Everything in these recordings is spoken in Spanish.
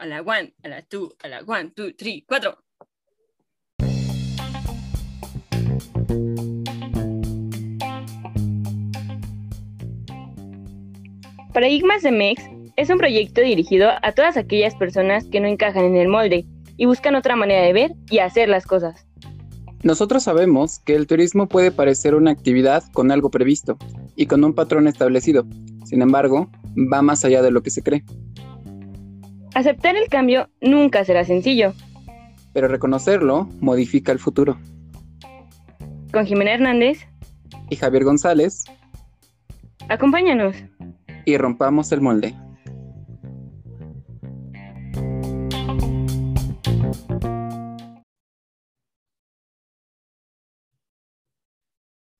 a la one, a la two, a la one, two, three, cuatro. Paradigmas de MEX es un proyecto dirigido a todas aquellas personas que no encajan en el molde y buscan otra manera de ver y hacer las cosas. Nosotros sabemos que el turismo puede parecer una actividad con algo previsto y con un patrón establecido. Sin embargo, va más allá de lo que se cree. Aceptar el cambio nunca será sencillo. Pero reconocerlo modifica el futuro. Con Jimena Hernández y Javier González. Acompáñanos. Y rompamos el molde.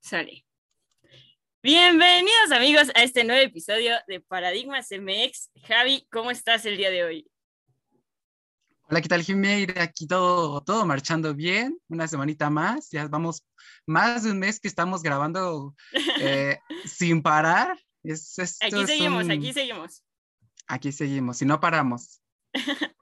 Sale. Bienvenidos amigos a este nuevo episodio de Paradigmas MX. Javi, ¿cómo estás el día de hoy? Hola, ¿qué tal Jiménez? Aquí todo, todo marchando bien, una semanita más, ya vamos más de un mes que estamos grabando eh, sin parar. aquí seguimos, aquí seguimos. Aquí seguimos, y no paramos.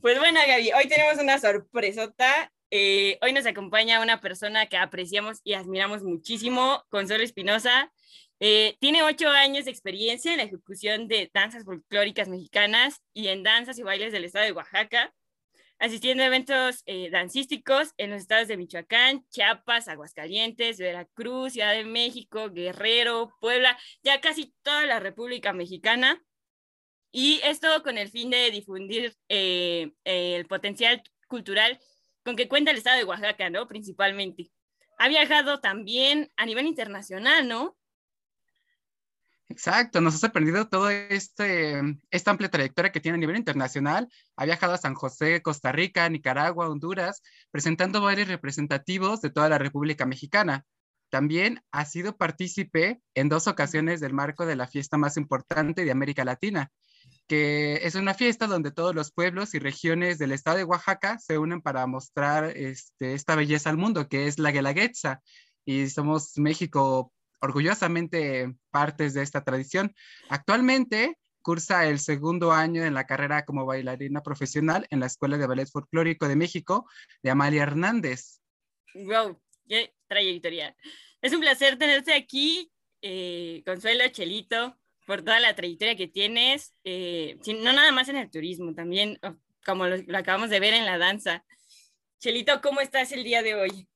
pues bueno, Gaby, hoy tenemos una sorpresota eh, hoy nos acompaña una persona que apreciamos y admiramos muchísimo, Consuelo Espinosa. Eh, tiene ocho años de experiencia en la ejecución de danzas folclóricas mexicanas y en danzas y bailes del estado de Oaxaca, asistiendo a eventos eh, dancísticos en los estados de Michoacán, Chiapas, Aguascalientes, Veracruz, Ciudad de México, Guerrero, Puebla, ya casi toda la República Mexicana. Y esto con el fin de difundir el potencial cultural con que cuenta el estado de Oaxaca, ¿no? Principalmente. Ha viajado también a nivel internacional, ¿no? Exacto, nos ha sorprendido toda este, esta amplia trayectoria que tiene a nivel internacional. Ha viajado a San José, Costa Rica, Nicaragua, Honduras, presentando bailes representativos de toda la República Mexicana. También ha sido partícipe en dos ocasiones del marco de la fiesta más importante de América Latina, que es una fiesta donde todos los pueblos y regiones del estado de Oaxaca se unen para mostrar este, esta belleza al mundo, que es la Guelaguetza. Y somos México orgullosamente partes de esta tradición. Actualmente cursa el segundo año en la carrera como bailarina profesional en la Escuela de Ballet Folclórico de México de Amalia Hernández. ¡Wow! ¡Qué trayectoria! Es un placer tenerte aquí, eh, Consuelo Chelito por toda la trayectoria que tienes, eh, no nada más en el turismo, también oh, como lo, acabamos de ver en la danza. Chelito, ¿cómo estás el día de hoy?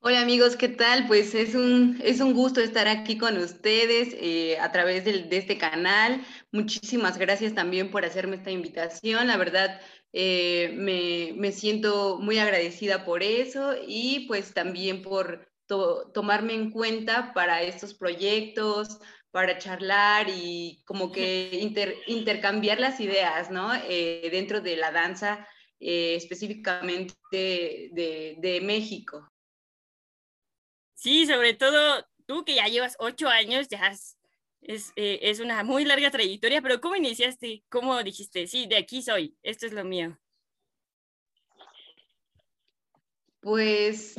Hola amigos, ¿qué tal? Pues es un, es un gusto estar aquí con ustedes eh, a través de, este canal. Muchísimas gracias también por hacerme esta invitación. La verdad, eh, me, me, siento muy agradecida por eso y pues también por, tomarme en cuenta para estos proyectos, para charlar y como que intercambiar las ideas, ¿no? Eh, dentro de la danza, eh, específicamente de, México. Sí, sobre todo tú que ya llevas ocho años, ya es, eh, es una muy larga trayectoria, pero ¿cómo iniciaste? ¿Cómo dijiste, sí, de aquí soy, esto es lo mío? Pues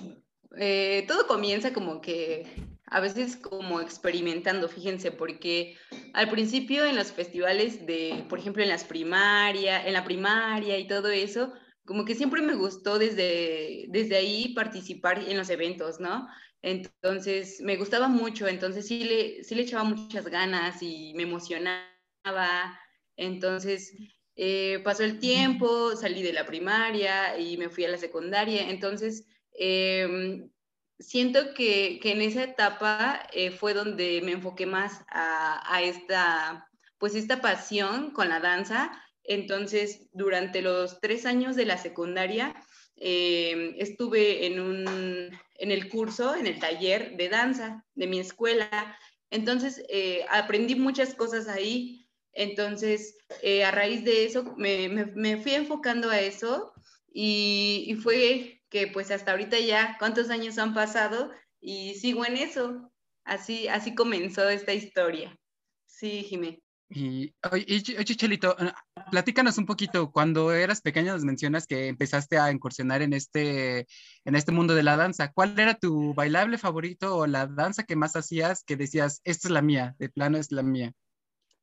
eh, todo comienza como que a veces como experimentando, fíjense, porque al principio en los festivales de, por ejemplo, en las primaria, en la primaria y todo eso, como que siempre me gustó desde, desde ahí participar en los eventos, ¿no? Entonces, me gustaba mucho, entonces sí le, sí le echaba muchas ganas y me emocionaba. Entonces, eh, pasó el tiempo, salí de la primaria y me fui a la secundaria, entonces Em, siento que, en esa etapa eh, fue donde me enfoqué más a, esta, pues esta pasión con la danza. Entonces, durante los tres años de la secundaria, em, estuve en, un, en el curso, en el taller de danza de mi escuela. Entonces, eh, aprendí muchas cosas ahí. Entonces, eh, a raíz de eso, me, me, fui enfocando a eso y fue que pues hasta ahorita ya, ¿cuántos años han pasado? Y sigo en eso. Así, así comenzó esta historia. Sí, Jimé. Y, oye, Chelito, ah, platícanos un poquito, cuando eras pequeña nos mencionas que empezaste a incursionar en este, en este mundo de la danza. ¿Cuál era tu bailable favorito o la danza que más hacías que decías, esta es la mía, de plano es la mía?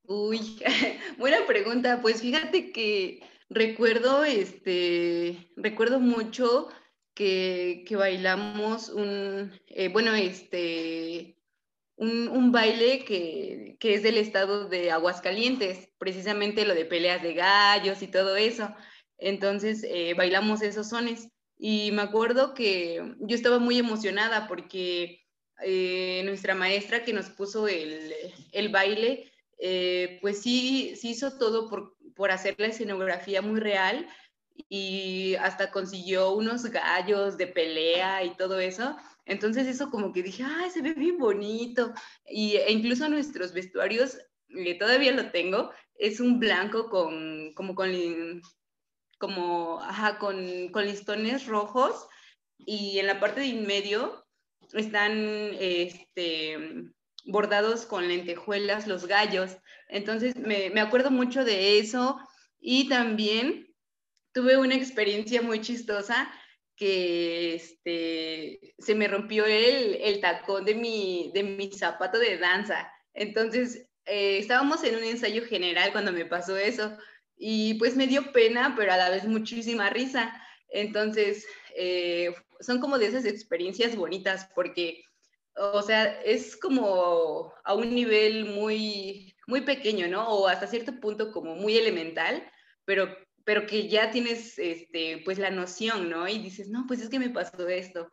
Uy, buena pregunta. Pues fíjate que recuerdo, este, recuerdo mucho que, bailamos un, eh, bueno, este, un, baile que, es del estado de Aguascalientes, precisamente lo de peleas de gallos y todo eso. Entonces eh, bailamos esos sones. Y me acuerdo que yo estaba muy emocionada porque eh, nuestra maestra que nos puso el, baile, eh, pues sí, sí hizo todo por, por hacer la escenografía muy real y hasta consiguió unos gallos de pelea y todo eso. Entonces eso como que dije, ay, se ve bien bonito. Y, e incluso nuestros vestuarios, eh, todavía lo tengo, es un blanco con, como con, como, ajá, con, con listones rojos y en la parte de en medio están este, bordados con lentejuelas los gallos. Entonces me, me acuerdo mucho de eso y también tuve una experiencia muy chistosa que este, se me rompió el, el tacón de mi, de mi zapato de danza. Entonces, eh, estábamos en un ensayo general cuando me pasó eso y pues me dio pena, pero a la vez muchísima risa. Entonces, eh, son como de esas experiencias bonitas porque, o sea, es como a un nivel muy, muy pequeño, ¿no? O hasta cierto punto como muy elemental, pero pero que ya tienes este, pues la noción, ¿no? Y dices, no, pues es que me pasó esto.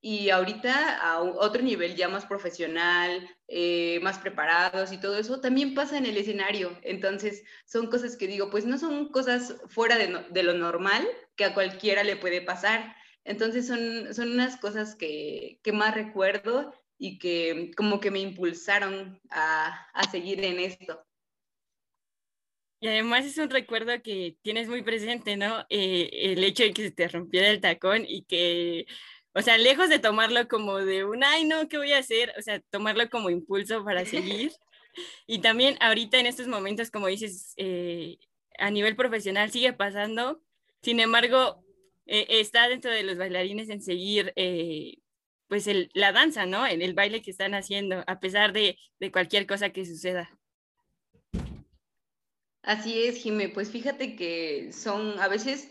Y ahorita a otro nivel ya más profesional, eh, más preparados y todo eso, también pasa en el escenario. Entonces, son cosas que digo, pues no son cosas fuera de, lo normal que a cualquiera le puede pasar. Entonces, son, son unas cosas que, que más recuerdo y que como que me impulsaron a, a seguir en esto. Y además es un recuerdo que tienes muy presente, ¿no? Eh, el hecho de que se te rompiera el tacón y que, o sea, lejos de tomarlo como de un, ay, no, ¿qué voy a hacer? O sea, tomarlo como impulso para seguir. Y también ahorita en estos momentos, como dices, eh, a nivel profesional sigue pasando. Sin embargo, eh, está dentro de los bailarines en seguir, pues, el, la danza, ¿no? En el baile que están haciendo, a pesar de, de cualquier cosa que suceda. Así es, Jimé. Pues fíjate que son, a veces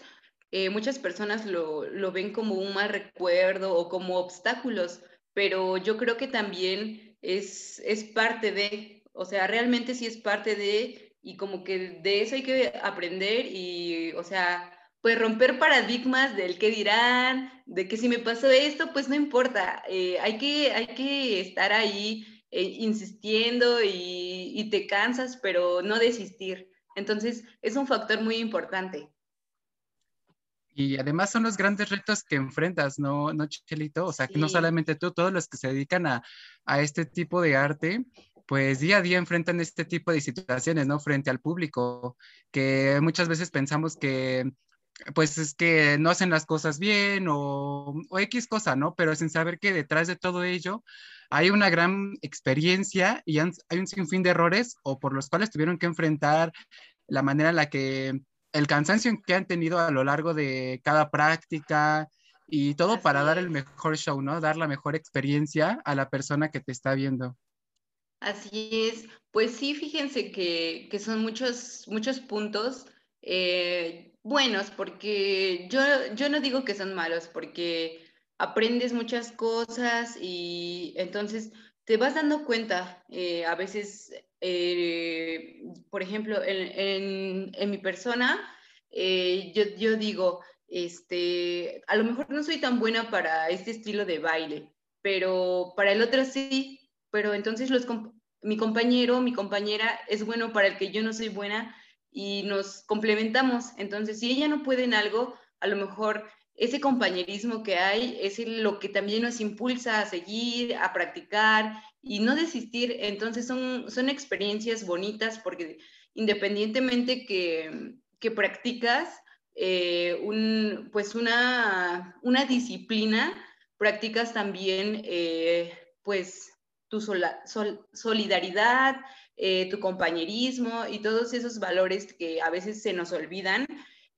eh, muchas personas lo, lo, ven como un mal recuerdo o como obstáculos, pero yo creo que también es, es parte de, o sea, realmente sí es parte de, y como que de eso hay que aprender y, o sea, pues romper paradigmas del qué dirán, de que si me pasó esto, pues no importa, eh, hay, que, hay que estar ahí eh, insistiendo y, y te cansas, pero no desistir. Entonces, es un factor muy importante. Y además son los grandes retos que enfrentas, ¿no, no Chelito? O sea, que no solamente tú, todos los que se dedican a, este tipo de arte, pues día a día enfrentan este tipo de situaciones, ¿no? Frente al público, que muchas veces pensamos que, pues es que no hacen las cosas bien o, o X cosa, ¿no? Pero sin saber que detrás de todo ello hay una gran experiencia y hay un sinfín de errores o por los cuales tuvieron que enfrentar la manera en la que el cansancio que han tenido a lo largo de cada práctica y todo para dar el mejor show, ¿no? Dar la mejor experiencia a la persona que te está viendo. Así es. Pues sí, fíjense que, son muchos, muchos puntos eh, buenos, porque yo, yo no digo que son malos, porque aprendes muchas cosas y entonces te vas dando cuenta, eh, a veces, eh, por ejemplo, en, mi persona, eh, yo, yo, digo, este, a lo mejor no soy tan buena para este estilo de baile, pero para el otro sí, pero entonces los, mi compañero, mi compañera es bueno para el que yo no soy buena y nos complementamos. Entonces, si ella no puede en algo, a lo mejor ese compañerismo que hay es lo que también nos impulsa a seguir, a practicar y no desistir. Entonces son, son experiencias bonitas porque independientemente que, que practicas eh, un, pues una, una, disciplina, practicas también eh, pues tu solidaridad, eh, tu compañerismo y todos esos valores que a veces se nos olvidan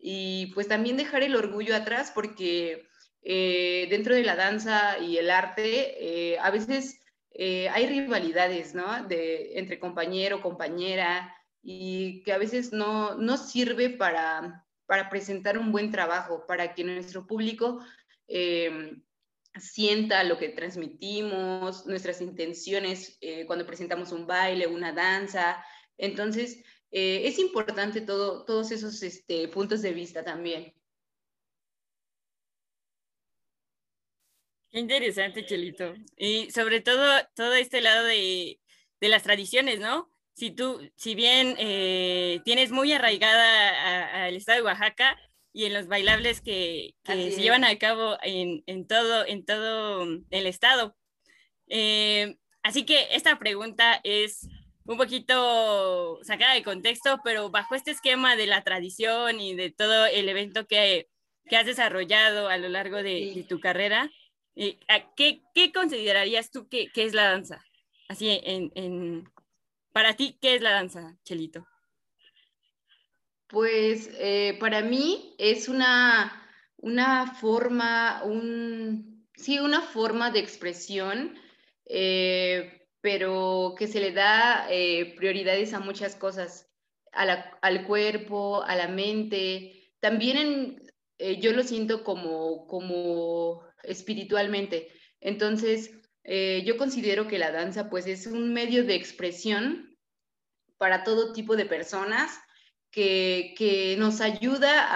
y pues también dejar el orgullo atrás porque eh, dentro de la danza y el arte eh, a veces eh, hay rivalidades, ¿no? De, entre compañero, compañera y que a veces no, no sirve para, para presentar un buen trabajo, para que nuestro público sienta lo que transmitimos, nuestras intenciones cuando presentamos un baile, una danza. Entonces, eh, es importante todo, todos esos este, puntos de vista también. Qué interesante, Chelito. Y sobre todo, todo este lado de, de las tradiciones, ¿no? Si tú, si bien eh, tienes muy arraigada al estado de Oaxaca, y en los bailables que, se llevan a cabo en, todo, en todo el estado. Eh, así que esta pregunta es un poquito sacada de contexto, pero bajo este esquema de la tradición y de todo el evento que, has desarrollado a lo largo de, tu carrera, eh, ¿qué, ¿qué, considerarías tú que, es la danza? Así, en, para ti, ¿qué es la danza, Chelito? Pues eh, para mí es una, forma, sí, una forma de expresión, eh, pero que se le da eh, prioridades a muchas cosas, al cuerpo, a la mente. También yo lo siento como, como espiritualmente. Entonces, yo considero que la danza pues es un medio de expresión para todo tipo de personas que, nos ayuda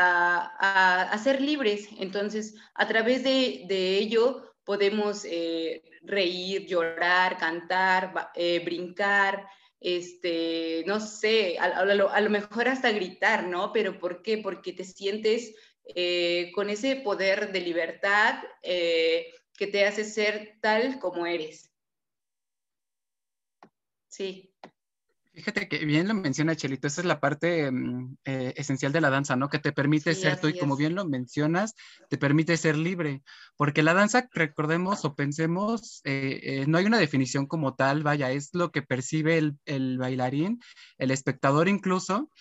a, ser libres. Entonces, a través de, ello podemos eh, reír, llorar, cantar, eh, brincar, este, no sé, a, lo, mejor hasta gritar, ¿no? Pero ¿por qué? Porque te sientes eh, con ese poder de libertad que te hace ser tal como eres. Sí. Fíjate que bien lo menciona Chelito, esa es la parte mm, eh, esencial de la danza, ¿no? Que te permite ser tú y como bien lo mencionas, te permite ser libre, porque la danza, recordemos o pensemos, eh, eh, no hay una definición como tal, vaya, es lo que percibe el, bailarín, el espectador incluso,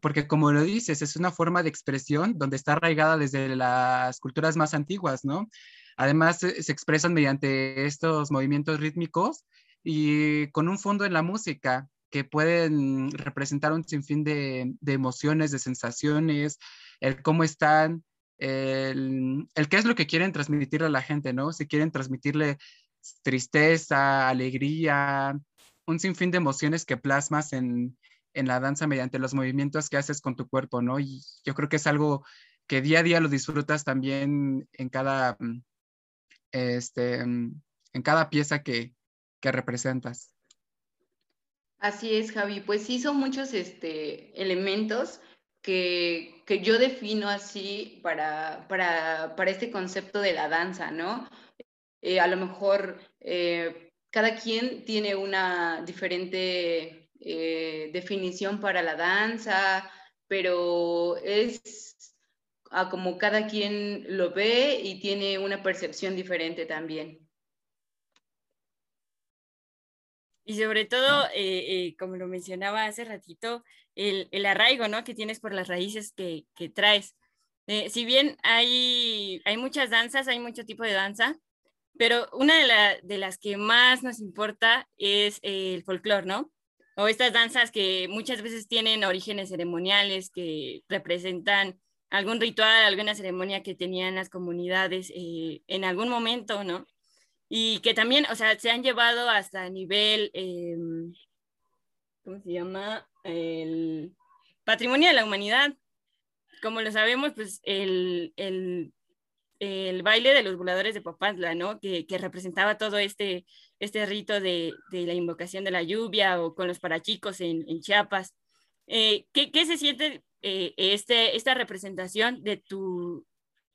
porque como lo dices, es una forma de expresión donde está arraigada desde las culturas más antiguas, ¿no? Además, se expresan mediante estos movimientos rítmicos y con un fondo en la música que pueden representar un sinfín de, emociones, de sensaciones, el cómo están, el, qué es lo que quieren transmitirle a la gente, ¿no? Si quieren transmitirle tristeza, alegría, un sinfín de emociones que plasmas en, la danza mediante los movimientos que haces con tu cuerpo, ¿no? Y yo creo que es algo que día a día lo disfrutas también en cada, este, en cada pieza que, que representas. Así es, Javi. Pues sí, son muchos este, elementos que, yo defino así para, para, este concepto de la danza, ¿no? Eh, a lo mejor eh, cada quien tiene una diferente eh, definición para la danza, pero es como cada quien lo ve y tiene una percepción diferente también. Y sobre todo, eh, eh, como lo mencionaba hace ratito, el, el, arraigo ¿no? que tienes por las raíces que, que traes. Eh, si bien hay, hay muchas danzas, hay mucho tipo de danza, pero una de, de las que más nos importa es el folclore, ¿no? O estas danzas que muchas veces tienen orígenes ceremoniales, que representan algún ritual, alguna ceremonia que tenían las comunidades en algún momento, ¿no? Y que también, o sea, se han llevado hasta nivel, em, ¿cómo se llama? El patrimonio de la humanidad. Como lo sabemos, pues el, el, el baile de los voladores de Papantla, ¿no? Que, que representaba todo este, este rito de, de, la invocación de la lluvia o con los parachicos en, en Chiapas. Eh, ¿qué, ¿qué, se siente eh, este, esta representación de, tu,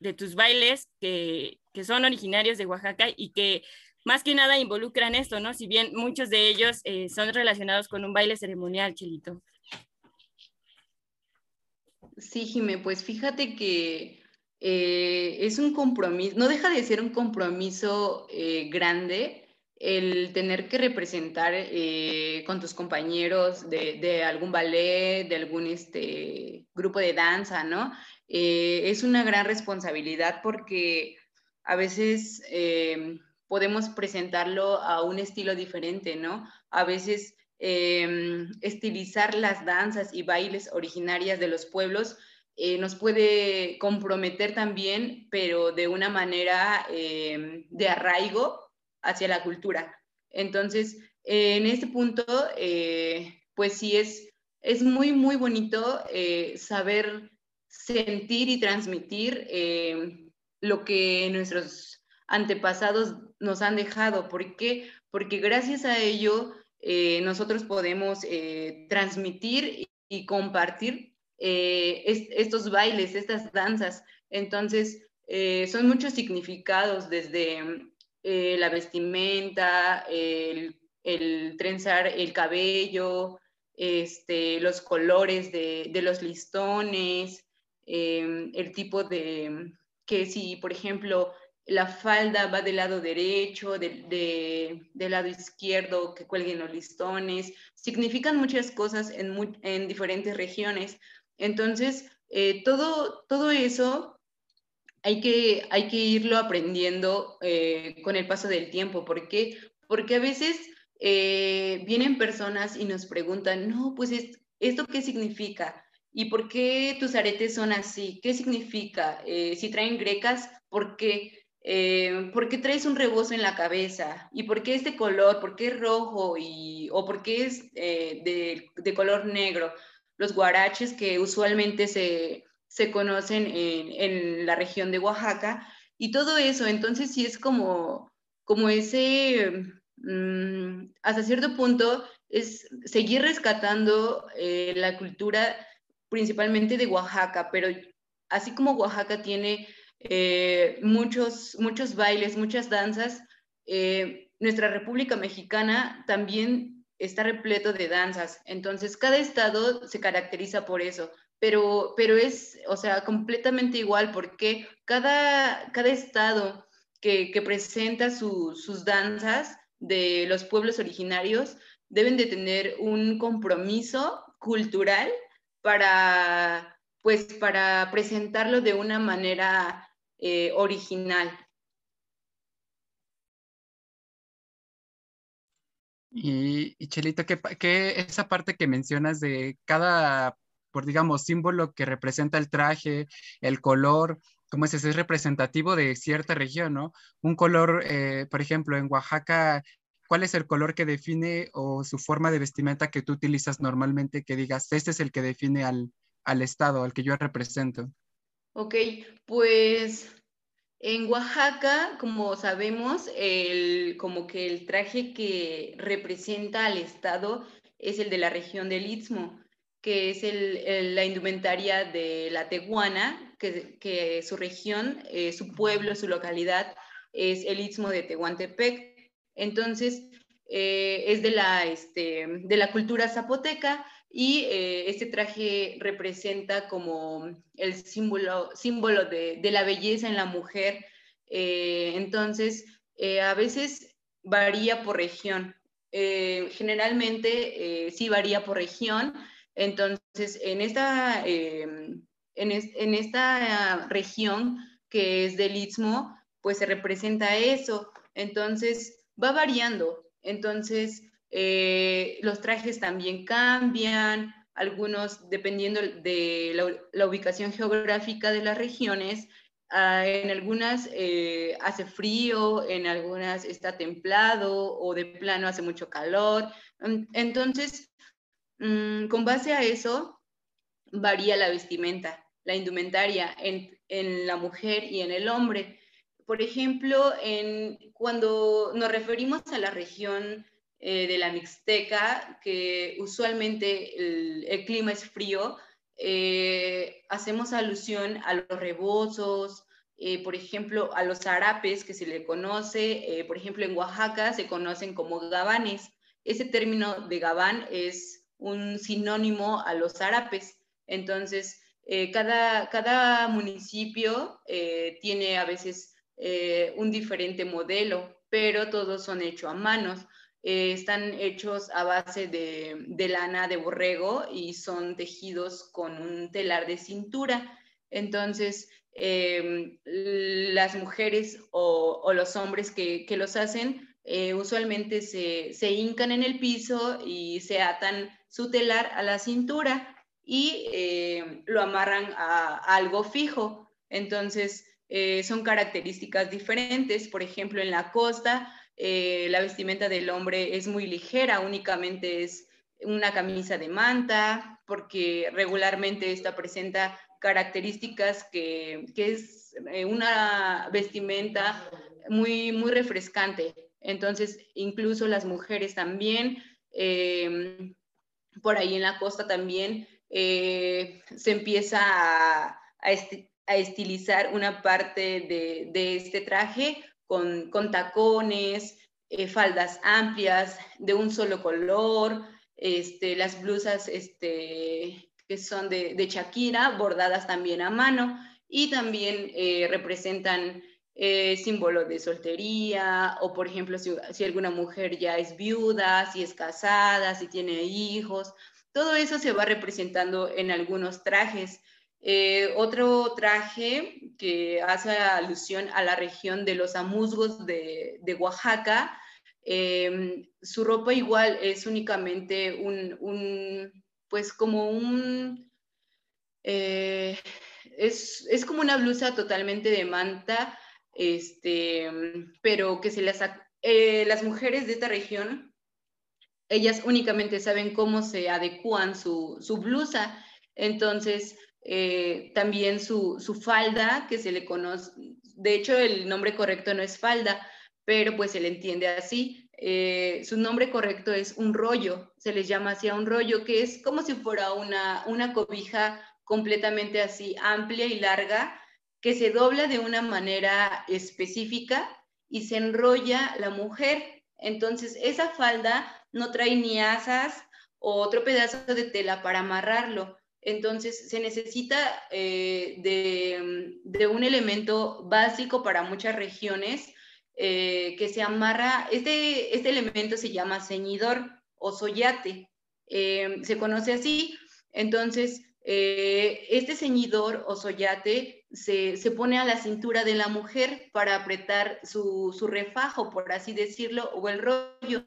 de tus bailes que, que son originarios de Oaxaca y que más que nada involucran esto, ¿no? Si bien muchos de ellos eh, son relacionados con un baile ceremonial, Chelito. Sí, Jimé, pues fíjate que eh, es un compromiso, no deja de ser un compromiso eh, grande el tener que representar con tus compañeros de, de, algún ballet, de algún este, grupo de danza, ¿no? Es una gran responsabilidad porque a veces eh, podemos presentarlo a un estilo diferente, ¿no? A veces em, estilizar las danzas y bailes originarias de los pueblos eh, nos puede comprometer también, pero de una manera em, de arraigo hacia la cultura. Entonces, en este punto, eh, pues sí es, es muy, muy bonito eh, saber sentir y transmitir em, lo que nuestros antepasados nos han dejado. ¿Por qué? Porque gracias a ello eh, nosotros podemos transmitir y compartir estos bailes, estas danzas. Entonces, son muchos significados desde eh, la vestimenta, el, trenzar el cabello, este, los colores de, los listones, em, el tipo de, que si, por ejemplo, la falda va del lado derecho, del lado izquierdo, que cuelguen los listones, significan muchas cosas en, en diferentes regiones. Entonces, eh, todo, todo eso hay que, hay que irlo aprendiendo eh, con el paso del tiempo. ¿Por qué? Porque a veces eh, vienen personas y nos preguntan, no, pues ¿esto qué significa? ¿Y por qué tus aretes son así? ¿Qué significa? Eh, si traen grecas, ¿por qué? ¿Por qué traes un rebozo en la cabeza? ¿Y por qué este color? ¿Por qué es rojo? Y, ¿O por qué es de, de color negro? Los guaraches que usualmente se, se conocen en, la región de Oaxaca y todo eso. Entonces sí es como, como ese, mm, hasta cierto punto, es seguir rescatando eh, la cultura principalmente de Oaxaca, pero así como Oaxaca tiene eh, muchos, muchos bailes, muchas danzas, eh, nuestra República Mexicana también está repleto de danzas. Entonces, cada estado se caracteriza por eso pero, pero es, o sea, completamente igual porque cada, cada estado que, que presenta sus danzas de los pueblos originarios deben de tener un compromiso cultural para, pues, para presentarlo de una manera eh, original. Y, Chelito, ¿qué, ¿qué, esa parte que mencionas de cada por, digamos, símbolo que representa el traje, el color, como ese es representativo de cierta región, ¿no? Un color, eh, por ejemplo, en Oaxaca, ¿cuál es el color que define o su forma de vestimenta que tú utilizas normalmente que digas, este es el que define al, al estado, al que yo represento? Ok, pues en Oaxaca, como sabemos, el, como que el traje que representa al estado es el de la región del Istmo que es la indumentaria de la Tehuana, que, su región, eh, su pueblo, su localidad es el istmo de Tehuantepec. Entonces, eh, es de la, este, de la cultura zapoteca y eh, este traje representa como el símbolo, símbolo de, de la belleza en la mujer. entonces, a veces varía por región. generalmente sí varía por región, entonces, en esta, em, en, esta región que es del Istmo, pues se representa eso. Entonces, va variando. Entonces, eh, los trajes también cambian, algunos dependiendo de la, ubicación geográfica de las regiones. Ah, en algunas eh, hace frío, en algunas está templado o de plano hace mucho calor. Entonces, Mm, con base a eso, varía la vestimenta, la indumentaria en, la mujer y en el hombre. Por ejemplo, cuando nos referimos a la región eh, de la Mixteca, que usualmente el, clima es frío, eh, hacemos alusión a los rebozos, eh, por ejemplo, a los zarapes que se le conoce, por ejemplo, en Oaxaca se conocen como gabanes. Ese término de gabán es un sinónimo a los árabes. Entonces, cada, cada, municipio tiene a veces eh, un diferente modelo, pero todos son hechos a manos. están hechos a base de, lana de borrego y son tejidos con un telar de cintura. Entonces, las mujeres o, los hombres que, los hacen eh, usualmente se, se, hincan en el piso y se atan su telar a la cintura y eh, lo amarran a, algo fijo. Entonces, eh, son características diferentes. Por ejemplo, en la costa, la vestimenta del hombre es muy ligera, únicamente es una camisa de manta, porque regularmente esta presenta características que, que es una vestimenta muy, muy refrescante. Entonces, incluso las mujeres también, por ahí en la costa también, eh, se empieza a, estilizar una parte de, este traje con, tacones, eh, faldas amplias, de un solo color, este, las blusas este, que son de, de Shakira, bordadas también a mano, y también eh, representan eh, símbolo de soltería, o por ejemplo, si, alguna mujer ya es viuda, si es casada, si tiene hijos, todo eso se va representando en algunos trajes. Eh, otro traje que hace alusión a la región de los amusgos de, Oaxaca, em, su ropa igual es únicamente un, pues como un, eh, es, es, como una blusa totalmente de manta este, pero que se las, eh, las mujeres de esta región, ellas únicamente saben cómo se adecuan su, su blusa, entonces eh, también su, su, falda, que se le conoce, de hecho el nombre correcto no es falda, pero pues se le entiende así. Eh, su nombre correcto es un rollo, se les llama así a un rollo, que es como si fuera una, una cobija completamente así amplia y larga, que se dobla de una manera específica y se enrolla la mujer. Entonces, esa falda no trae ni asas o otro pedazo de tela para amarrarlo. Entonces, se necesita eh, de, un elemento básico para muchas regiones eh, que se amarra. Este, este elemento se llama ceñidor o soyate. Eh, se conoce así. Entonces, este ceñidor o soyate se, pone a la cintura de la mujer para apretar su, refajo, por así decirlo, o el rollo.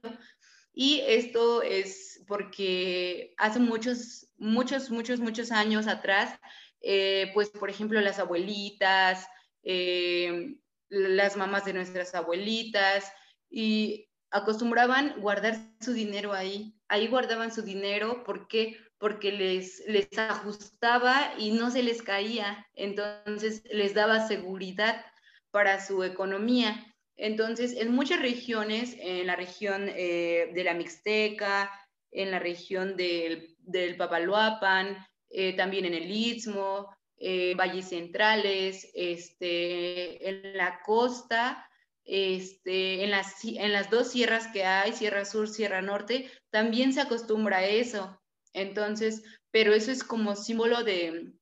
Y esto es porque hace muchos, muchos, muchos, muchos años atrás, eh, pues por ejemplo las abuelitas, eh, las mamás de nuestras abuelitas, y acostumbraban guardar su dinero ahí. Ahí guardaban su dinero porque porque les, les ajustaba y no se les caía, entonces les daba seguridad para su economía. Entonces, en muchas regiones, en la región eh, de la Mixteca, en la región del, del Papaloapan, eh, también en el Istmo, eh, valles centrales, este, en la costa, este, en, las, en las dos sierras que hay, Sierra Sur, Sierra Norte, también se acostumbra a eso. Entonces, pero eso es como símbolo de,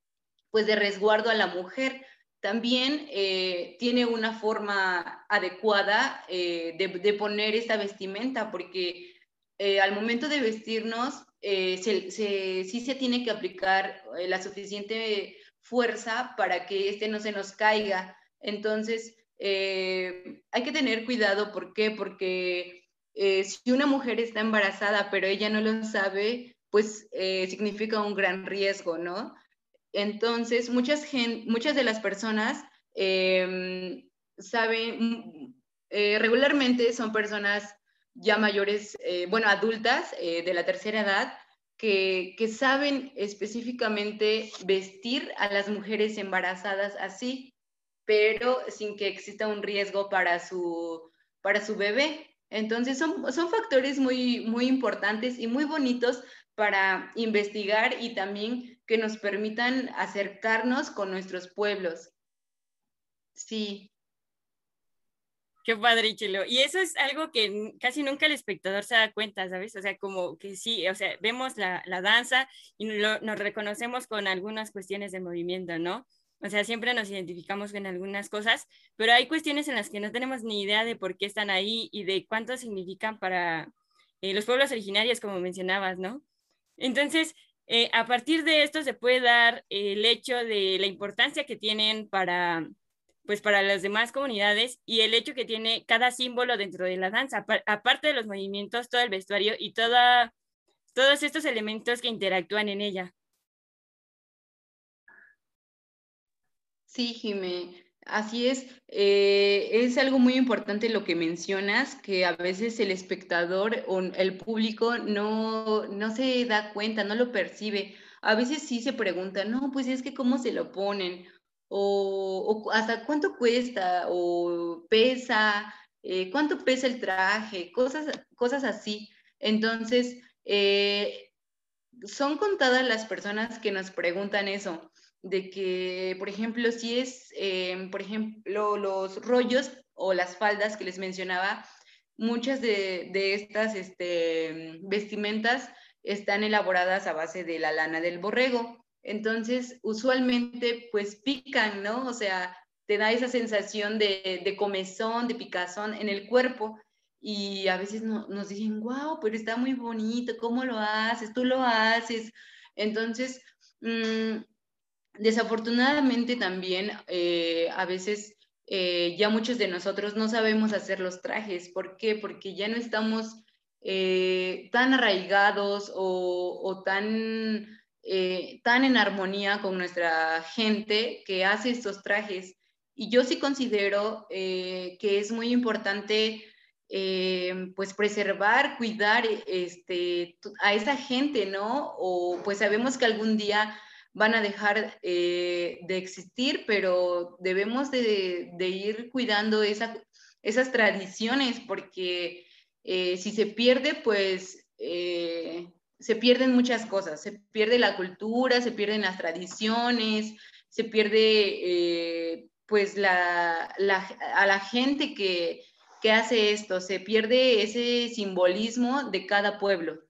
pues, de resguardo a la mujer. También eh, tiene una forma adecuada de, poner esta vestimenta, porque al momento de vestirnos, sí se tiene que aplicar la suficiente fuerza para que este no se nos caiga. Entonces, hay que tener cuidado, ¿por qué? Porque si una mujer está embarazada, pero ella no lo sabe, pues eh, significa un gran riesgo, ¿no? Entonces, muchas, muchas de las personas em, saben, eh, regularmente son personas ya mayores, eh, bueno, adultas de la tercera edad, que, que, saben específicamente vestir a las mujeres embarazadas así, pero sin que exista un riesgo para su, para su bebé. Entonces son, son factores muy, muy importantes y muy bonitos para investigar y también que nos permitan acercarnos con nuestros pueblos. Sí. Qué padre, Chelo. Y eso es algo que casi nunca el espectador se da cuenta, ¿sabes? O sea, como que sí, o sea, vemos la, danza y nos reconocemos con algunas cuestiones de movimiento, ¿no? O sea, siempre nos identificamos con algunas cosas, pero hay cuestiones en las que no tenemos ni idea de por qué están ahí y de cuánto significan para eh, los pueblos originarios, como mencionabas, ¿no? Entonces, eh, a partir de esto se puede dar el hecho de la importancia que tienen para, pues para las demás comunidades y el hecho que tiene cada símbolo dentro de la danza, aparte de los movimientos, todo el vestuario y todos estos elementos que interactúan en ella. Sí, Jimé, así es. Eh, es algo muy importante lo que mencionas, que a veces el espectador o el público no, no se da cuenta, no lo percibe. A veces sí se pregunta, no, pues es que cómo se lo ponen, o, hasta cuánto cuesta, o pesa, eh, cuánto pesa el traje, cosas, cosas así. Entonces, eh, son contadas las personas que nos preguntan eso de que, por ejemplo, si es, em, por ejemplo, los rollos o las faldas que les mencionaba, muchas de, estas este, vestimentas están elaboradas a base de la lana del borrego. Entonces, usualmente, pues pican, ¿no? O sea, te da esa sensación de, de comezón, de picazón en el cuerpo. Y a veces nos dicen, wow, pero está muy bonito, ¿cómo lo haces? Tú lo haces. Entonces, mmm, Desafortunadamente también eh, a veces eh, ya muchos de nosotros no sabemos hacer los trajes. ¿Por qué? Porque ya no estamos eh, tan arraigados o, tan, tan en armonía con nuestra gente que hace estos trajes. Y yo sí considero que es muy importante pues preservar, cuidar este, a esa gente, ¿no? O pues sabemos que algún día van a dejar eh, de existir, pero debemos de, ir cuidando esas tradiciones porque eh, si se pierde, pues eh, se pierden muchas cosas, se pierde la cultura, se pierden las tradiciones, se pierde pues la, a la gente que, que hace esto, se pierde ese simbolismo de cada pueblo.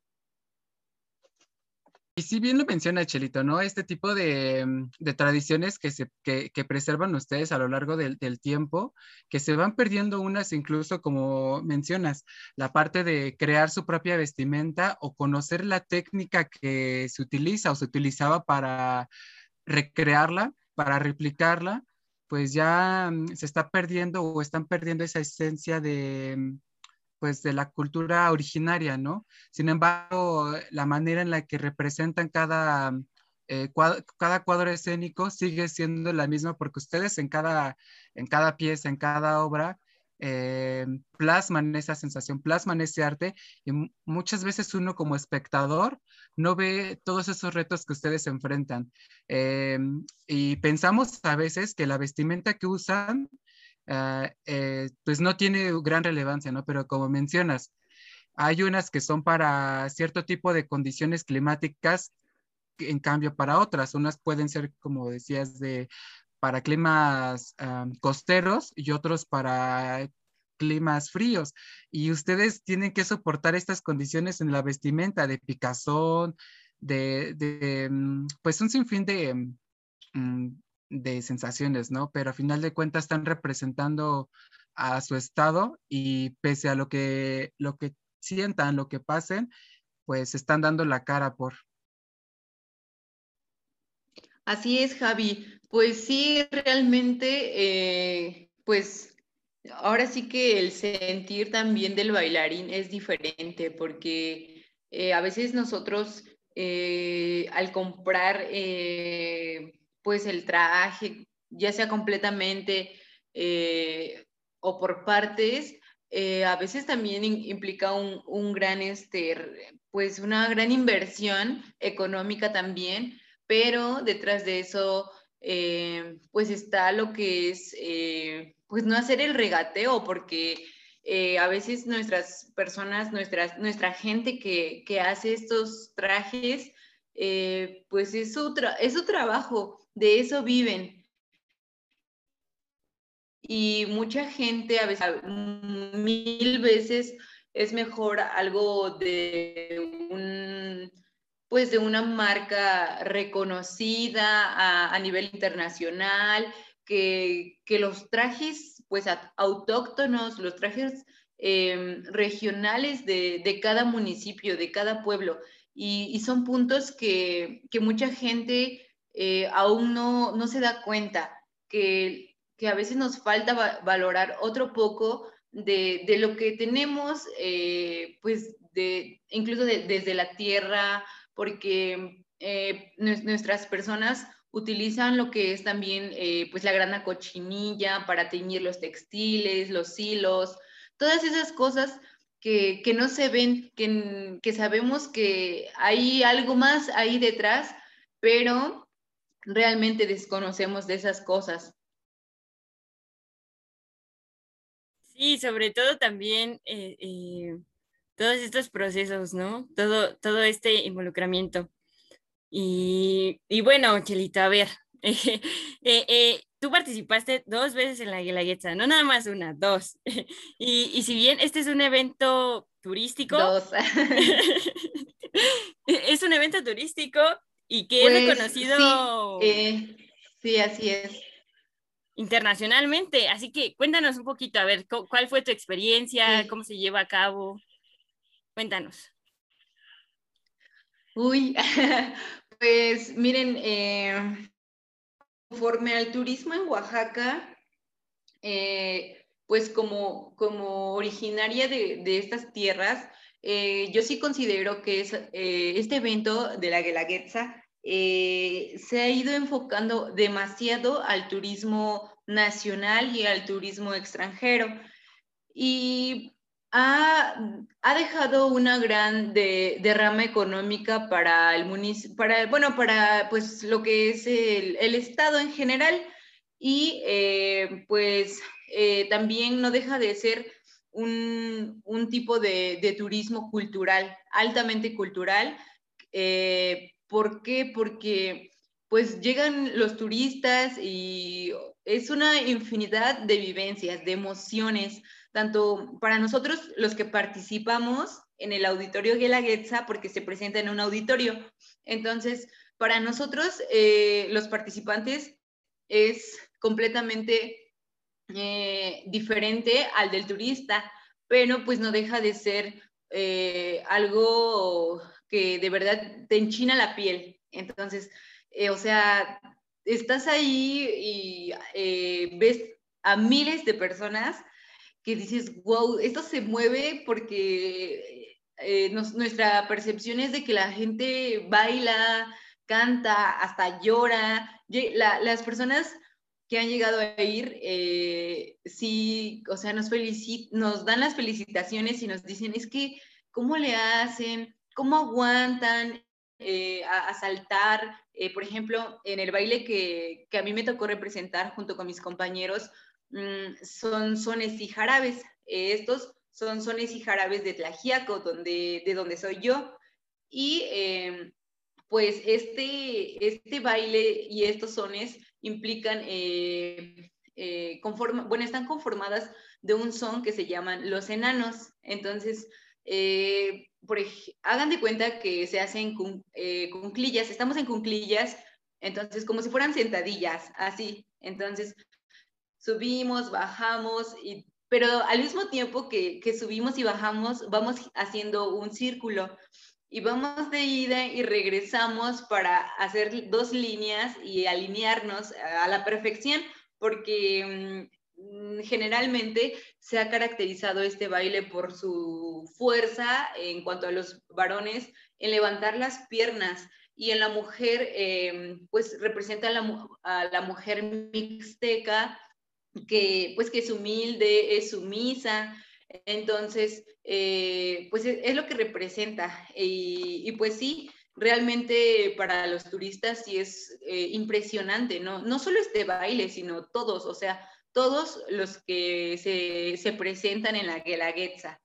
Y si bien lo menciona Chelito, ¿no? Este tipo de, mm, tradiciones que, se, que, preservan ustedes a lo largo del, tiempo, que se van perdiendo unas incluso, como mencionas, la parte de crear su propia vestimenta o conocer la técnica que se utiliza o se utilizaba para recrearla, para replicarla, pues ya mm, se está perdiendo o están perdiendo esa esencia de mm, pues de la cultura originaria, ¿no? Sin embargo, la manera en la que representan cada, eh, cuadro, cada cuadro escénico sigue siendo la misma porque ustedes en cada, en cada pieza, en cada obra, eh, plasman esa sensación, plasman ese arte y muchas veces uno como espectador no ve todos esos retos que ustedes enfrentan. Eh, y pensamos a veces que la vestimenta que usan Ah, eh, pues no tiene gran relevancia, ¿no? Pero como mencionas, hay unas que son para cierto tipo de condiciones climáticas, en cambio para otras, unas pueden ser, como decías, de para climas costeros y otros para climas fríos. Y ustedes tienen que soportar estas condiciones en la vestimenta de picazón, de, mm, pues un sinfín de, mm, de sensaciones, ¿no? Pero a final de cuentas están representando a su estado y pese a lo que, lo que sientan, lo que pasen, pues están dando la cara por. Así es, Javi. Pues sí, realmente, eh, pues ahora sí que el sentir también del bailarín es diferente porque eh, a veces nosotros eh, al comprar pues el traje, ya sea completamente eh, o por partes, eh, a veces también implica un, gran, este, pues una gran inversión económica también, pero detrás de eso, eh, pues está lo que es, pues no hacer el regateo, porque a veces nuestras personas, nuestras, nuestra gente que, que hace estos trajes, pues es su, es su trabajo de eso viven. Y mucha gente, a veces, mil veces es mejor algo de un, pues de una marca reconocida a, nivel internacional, que, los trajes pues autóctonos, los trajes em, regionales de, cada municipio, de cada pueblo. Y, son puntos que, que mucha gente eh, aún no, no, se da cuenta que que a veces nos falta valorar otro poco de, de lo que tenemos, eh, pues de, incluso desde la tierra, porque eh, nuestras personas utilizan lo que es también pues la grana cochinilla para teñir los textiles, los hilos, todas esas cosas que, que no se ven, que, que, sabemos que hay algo más ahí detrás, pero realmente desconocemos de esas cosas. Sí, sobre todo también eh, eh, todos estos procesos, ¿no? Todo, todo este involucramiento. Y, y bueno, Chelita, a ver, eh, tú participaste dos veces en la Guelaguetza, no nada más una, dos. y, y, si bien este es un evento turístico, dos. es un evento turístico y que es pues, reconocido. Sí, sí, así es internacionalmente. Así que cuéntanos un poquito, a ver, ¿cuál fue tu experiencia? ¿Cómo se lleva a cabo? Cuéntanos. Uy, pues miren, eh, conforme al turismo en Oaxaca, eh, pues como, como originaria de, de estas tierras, eh, yo sí considero que es, este evento de la Guelaguetza eh, se ha ido enfocando demasiado al turismo nacional y al turismo extranjero. Y ha, dejado una gran derrama económica para el bueno, para pues lo que es el, Estado en general. Y eh, pues eh, también no deja de ser un, tipo de, turismo cultural, altamente cultural, ¿Por qué? Porque pues llegan los turistas y es una infinidad de vivencias, de emociones, tanto para nosotros los que participamos en el auditorio Guelaguetza, porque se presenta en un auditorio. Entonces, para nosotros, eh, los participantes, es completamente eh, diferente al del turista, pero pues no deja de ser eh, algo que de verdad te enchina la piel. Entonces, eh, o sea, estás ahí y ves a miles de personas que dices, wow, esto se mueve porque nuestra percepción es de que la gente baila, canta, hasta llora. las personas que han llegado a ir, sí, o sea, nos, nos dan las felicitaciones y nos dicen, es que, ¿cómo le hacen? cómo aguantan eh, a, saltar. Eh, por ejemplo, en el baile que, a mí me tocó representar junto con mis compañeros, mm, son sones y jarabes. estos son sones y jarabes de Tlajiaco, donde, de donde soy yo. Y em, pues este, este baile y estos sones implican, eh, bueno, están conformadas de un son que se llaman los enanos. Entonces, eh, por, hagan de cuenta que se hacen eh, cunclillas, estamos en cunclillas, entonces como si fueran sentadillas, así. Entonces subimos, bajamos, y, pero al mismo tiempo que, que subimos y bajamos, vamos haciendo un círculo y vamos de ida y regresamos para hacer dos líneas y alinearnos a la perfección, porque mm, generalmente se ha caracterizado este baile por su fuerza en cuanto a los varones en levantar las piernas y en la mujer em, pues representa a la, mujer mixteca que pues que es humilde, es sumisa, entonces eh, pues es, lo que representa y, pues sí, realmente para los turistas sí es eh, impresionante, ¿no? No solo este baile, sino todos, o sea, todos los que se, presentan en la Guelaguetza.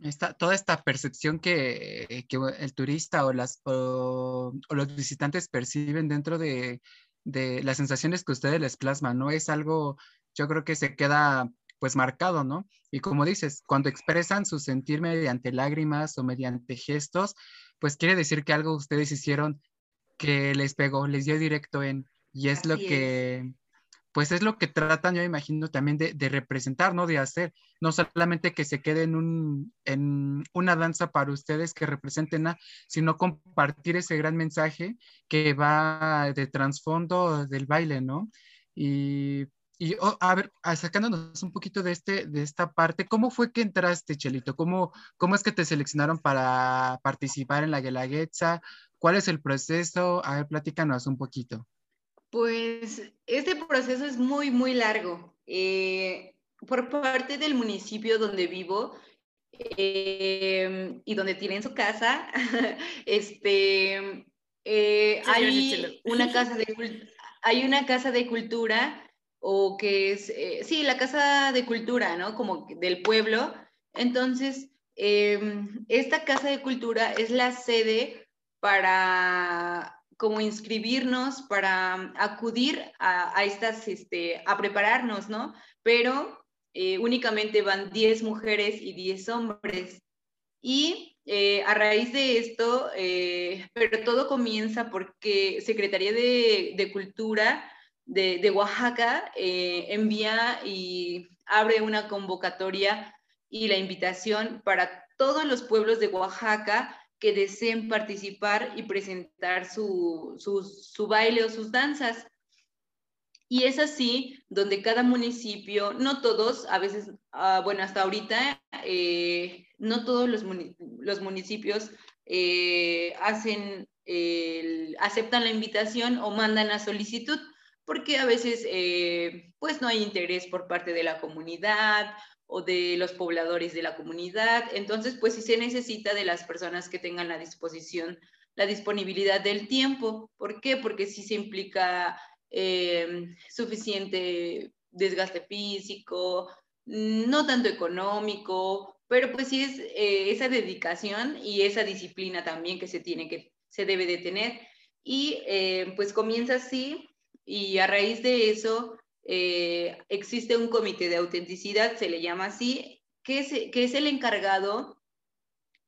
Esta, toda esta percepción que, el turista o, las, o, los visitantes perciben dentro de, las sensaciones que ustedes les plasman, ¿no? Es algo, yo creo que se queda pues marcado, ¿no? Y como dices, cuando expresan su sentir mediante lágrimas o mediante gestos, pues quiere decir que algo ustedes hicieron que les pegó, les dio directo en, y es lo que pues es lo que tratan, yo imagino, también de, representar, ¿no? De hacer, no solamente que se quede en, un, en una danza para ustedes que representen, a, sino compartir ese gran mensaje que va de trasfondo del baile, ¿no? Y, y oh, a ver, sacándonos un poquito de, este, de esta parte, ¿cómo fue que entraste, Chelito? ¿Cómo, cómo es que te seleccionaron para participar en la Guelaguetza? ¿Cuál es el proceso? A ver, platícanos un poquito. Pues este proceso es muy, muy largo. Eh, por parte del municipio donde vivo eh, y donde tienen su casa, este, eh, hay, una casa de, hay una casa de cultura o que es, sí, la casa de cultura, ¿no? Como del pueblo. Entonces, esta casa de cultura es la sede para como inscribirnos para acudir a, estas, este, a prepararnos, ¿no? Pero eh, únicamente van 10 mujeres y 10 hombres. Y eh, a raíz de esto, eh, pero todo comienza porque Secretaría de, Cultura de, Oaxaca envía y abre una convocatoria y la invitación para todos los pueblos de Oaxaca que deseen participar y presentar su, baile o sus danzas. Y es así donde cada municipio, no todos, a veces, ah, bueno, hasta ahorita, eh, no todos los, municipios eh, hacen, aceptan la invitación o mandan la solicitud, porque a veces eh, pues no hay interés por parte de la comunidad o de los pobladores de la comunidad. Entonces, pues sí se necesita de las personas que tengan la disposición, la disponibilidad del tiempo. ¿Por qué? Porque sí se implica eh, suficiente desgaste físico, no tanto económico, pero pues sí es eh, esa dedicación y esa disciplina también que se tiene que, se debe de tener. Y pues comienza así y a raíz de eso eh, existe un comité de autenticidad, se le llama así, que es, que es el encargado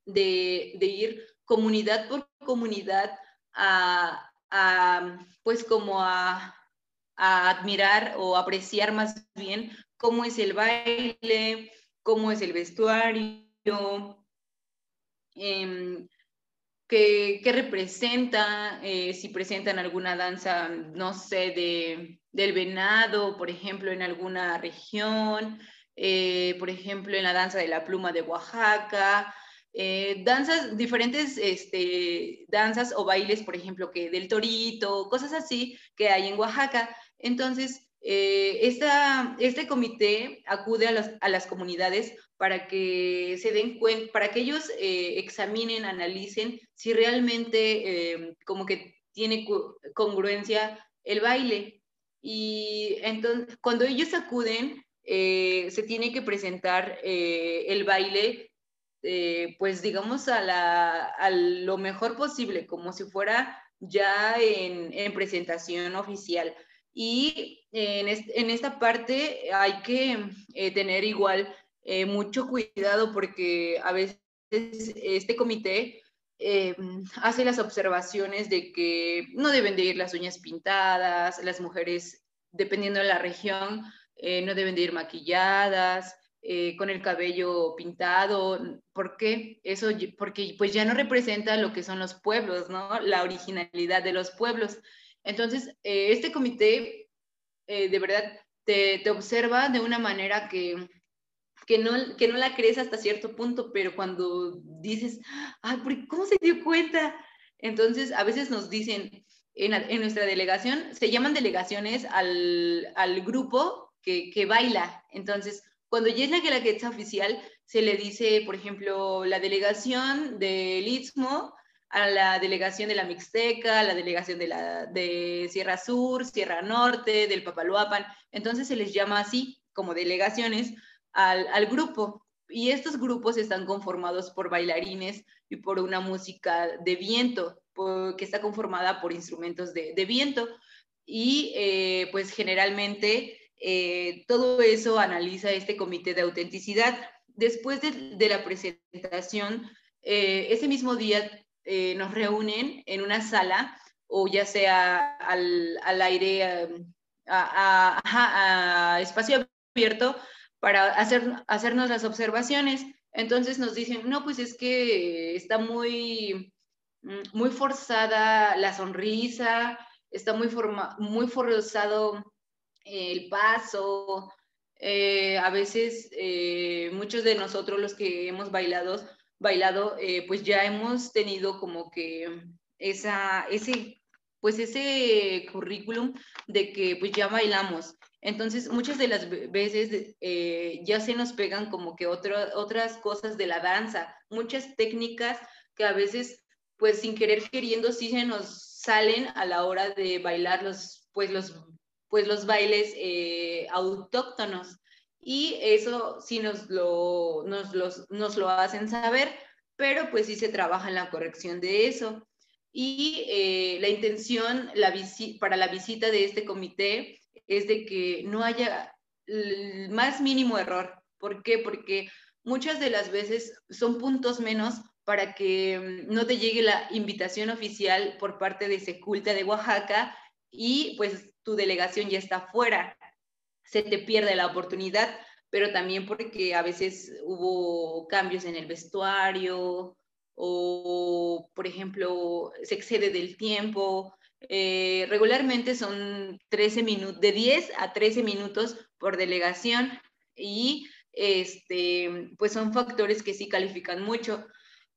de, ir comunidad por comunidad a, pues como a, admirar o apreciar más bien cómo es el baile, cómo es el vestuario, em, qué, representa, eh, si presentan alguna danza, no sé, de, del venado, por ejemplo, en alguna región, eh, por ejemplo, en la danza de la pluma de Oaxaca, eh, danzas, diferentes este, danzas o bailes, por ejemplo, que del torito, cosas así que hay en Oaxaca. Entonces, eh, este comité acude a las, comunidades para que se den cuenta, para que ellos examinen, analicen si realmente como que tiene congruencia el baile. Y entonces, cuando ellos acuden, eh, se tiene que presentar eh, el baile, eh, pues digamos, a, lo mejor posible, como si fuera ya en presentación oficial. Y en, esta parte hay que tener igual mucho cuidado porque a veces este comité eh, hace las observaciones de que no deben de ir las uñas pintadas, las mujeres, dependiendo de la región, eh, no deben de ir maquilladas, eh, con el cabello pintado. ¿Por qué? Eso, porque pues ya no representa lo que son los pueblos, ¿no? La originalidad de los pueblos. Entonces, este comité, de verdad, te, observa de una manera que que no, que no la crees hasta cierto punto, pero cuando dices, ay, ¿cómo se dio cuenta? Entonces, a veces nos dicen, en, nuestra delegación, se llaman delegaciones al, al grupo que, que, baila. Entonces, cuando ya es la Guelaguetza oficial, se le dice, por ejemplo, la delegación del Istmo, a la delegación de la Mixteca, a la delegación de, la, de Sierra Sur, Sierra Norte, del Papaloapan. Entonces se les llama así, como delegaciones, al, grupo. Y estos grupos están conformados por bailarines y por una música de viento, que está conformada por instrumentos de, viento. Y eh, pues generalmente eh, todo eso analiza este comité de autenticidad. Después de, la presentación, eh, ese mismo día nos reúnen en una sala o ya sea al, al aire a, espacio abierto para hacer, hacernos las observaciones. Entonces nos dicen, no, pues es que está muy, muy forzada la sonrisa, está muy, forma, muy forzado el paso. Eh, a veces eh, muchos de nosotros los que hemos bailado, bailado eh, pues ya hemos tenido como que esa, ese, pues ese currículum de que pues ya bailamos. Entonces, muchas de las veces ya se nos pegan como que otras cosas de la danza, muchas técnicas que a veces, pues sin querer queriendo, sí se nos salen a la hora de bailar los, pues los, pues los bailes eh, autóctonos. Y eso sí nos lo, nos, nos lo hacen saber, pero pues sí se trabaja en la corrección de eso. Y eh, la intención la para la visita de este comité es de que no haya el más mínimo error. ¿Por qué? Porque muchas de las veces son puntos menos para que mm, no te llegue la invitación oficial por parte de Seculta de Oaxaca y pues tu delegación ya está fuera. Se te pierde la oportunidad, pero también porque a veces hubo cambios en el vestuario o, por ejemplo, se excede del tiempo. Eh, regularmente son 13 minutos, de 10 a 13 minutos por delegación y este, pues son factores que sí califican mucho.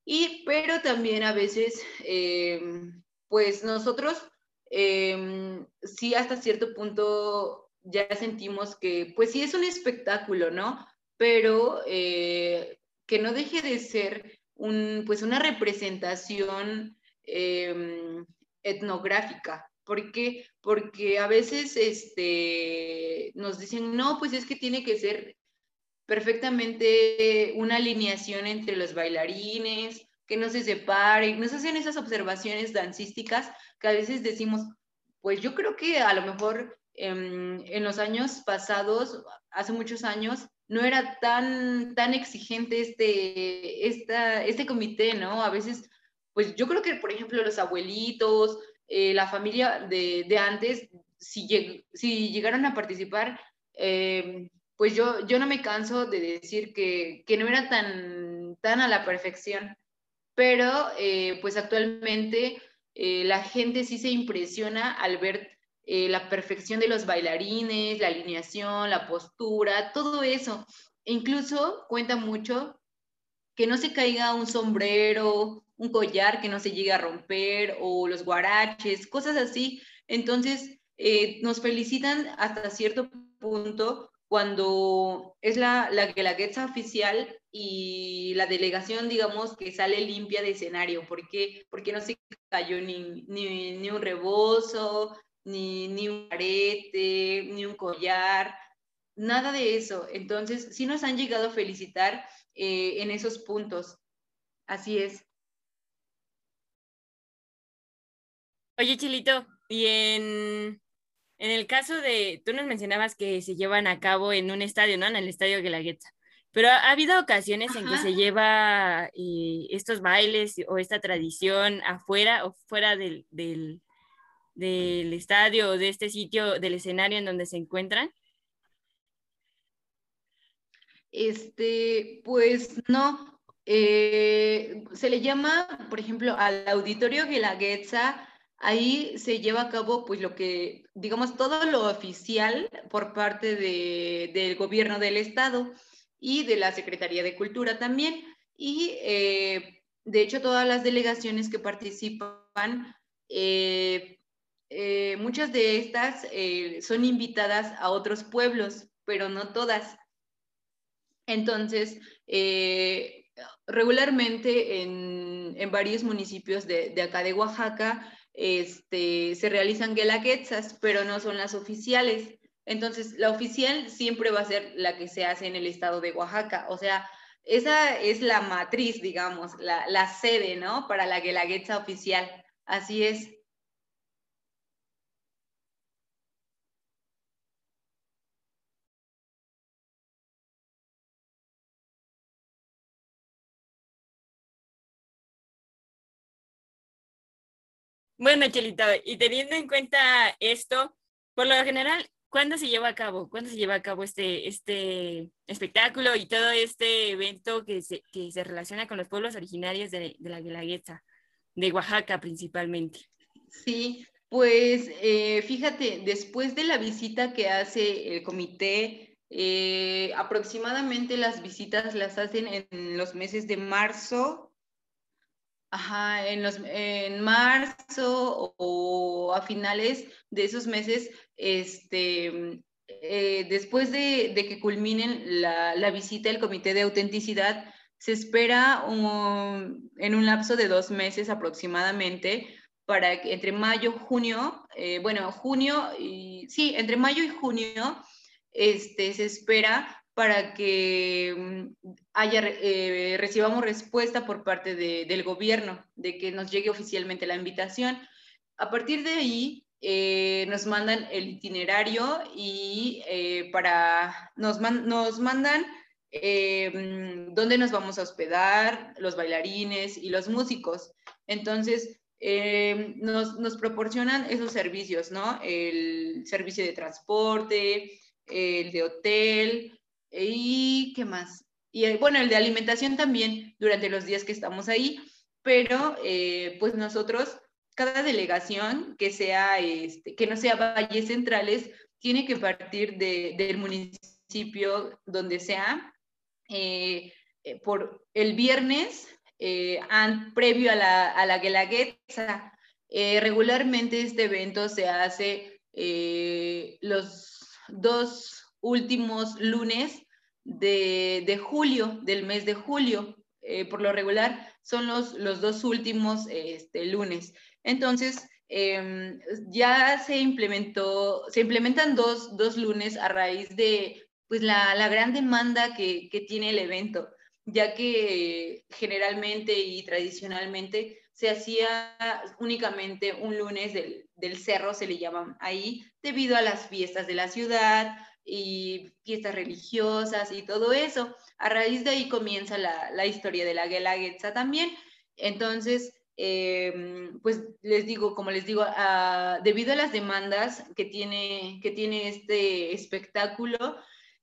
Y, pero también a veces, em, pues nosotros em, sí hasta cierto punto ya sentimos que, pues sí es un espectáculo, ¿no? Pero eh, que no deje de ser un, pues una representación em, etnográfica. ¿Por qué? Porque a veces este, nos dicen, no, pues es que tiene que ser perfectamente una alineación entre los bailarines, que no se separen, nos hacen esas observaciones dancísticas que a veces decimos, pues yo creo que a lo mejor em, en, los años pasados, hace muchos años, no era tan, tan exigente este, esta, este comité, ¿no? A veces, pues yo creo que, por ejemplo, los abuelitos, eh, la familia de, de antes, si, si, llegaron a participar, eh, pues yo, yo no me canso de decir que, que no era tan, tan a la perfección, pero eh, pues actualmente eh, la gente sí se impresiona al ver eh, la perfección de los bailarines, la alineación, la postura, todo eso. E incluso cuenta mucho que no se caiga un sombrero, un collar que no se llegue a romper o los guaraches, cosas así. Entonces, nos felicitan hasta cierto punto cuando es la, la guelaguetza oficial y la delegación, digamos, que sale limpia de escenario, porque, porque no se cayó ni, ni, ni un rebozo, ni, ni, un arete, ni un collar, nada de eso. Entonces, sí nos han llegado a felicitar eh, en esos puntos. Así es. Oye, Chilito, y en, en el caso de, tú nos mencionabas que se llevan a cabo en un estadio, ¿no? En el estadio Guelaguetza. Pero ha, habido ocasiones en que se lleva eh, estos bailes o esta tradición afuera o fuera del, del, del estadio de este sitio, del escenario en donde se encuentran. Este, pues no. Eh, se le llama, por ejemplo, al auditorio Guelaguetza ahí se lleva a cabo pues lo que, digamos, todo lo oficial por parte del gobierno del estado y de la Secretaría de Cultura también. Y eh, de hecho todas las delegaciones que participan, eh, eh, muchas de estas son invitadas a otros pueblos, pero no todas. Entonces, regularmente en, en, varios municipios de, de acá de Oaxaca, este, se realizan guelaguetzas, pero no son las oficiales. Entonces, la oficial siempre va a ser la que se hace en el estado de Oaxaca. O sea, esa es la matriz, digamos, la, la sede, ¿no? Para la guelaguetza oficial. Así es. Bueno, Chelito, y teniendo en cuenta esto, por lo general, ¿cuándo se lleva a cabo? ¿Cuándo se lleva a cabo este, este espectáculo y todo este evento que se, que se relaciona con los pueblos originarios de, la Guelaguetza, de Oaxaca principalmente? Sí, pues eh, fíjate, después de la visita que hace el comité, eh, aproximadamente las visitas las hacen en los meses de marzo, ajá, en, los, en marzo o, a finales de esos meses, este, eh, después de, que culminen la, la, visita del comité de autenticidad, se espera en un lapso de dos meses aproximadamente para que entre mayo, junio, eh, bueno, junio y sí, entre mayo y junio, este, se espera para que mm, haya, eh, recibamos respuesta por parte del gobierno, de que nos llegue oficialmente la invitación. A partir de ahí, eh, nos mandan el itinerario y para, nos, nos mandan mm, dónde nos vamos a hospedar, los bailarines y los músicos. Entonces, eh, nos, proporcionan esos servicios, ¿no? El servicio de transporte, el de hotel y qué más. Y eh, bueno, el de alimentación también durante los días que estamos ahí, pero eh, pues nosotros, cada delegación que sea, este, que no sea valles centrales, tiene que partir del municipio donde sea. por el viernes eh, previo a la, a la Guelaguetza. Eh, regularmente este evento se hace eh, los dos últimos lunes de, julio, del mes de julio. por lo regular son los, los dos últimos este, lunes. Entonces, em, ya se implementó, se implementan dos, dos, lunes a raíz de pues, la, la gran demanda que, que tiene el evento ya que generalmente y tradicionalmente se hacía únicamente un lunes del, cerro, se le llaman ahí, debido a las fiestas de la ciudad y fiestas religiosas y todo eso. A raíz de ahí comienza la, historia de la Guelaguetza también. Entonces, em, pues les digo, como les digo, ah, debido a las demandas que tiene, que tiene este espectáculo,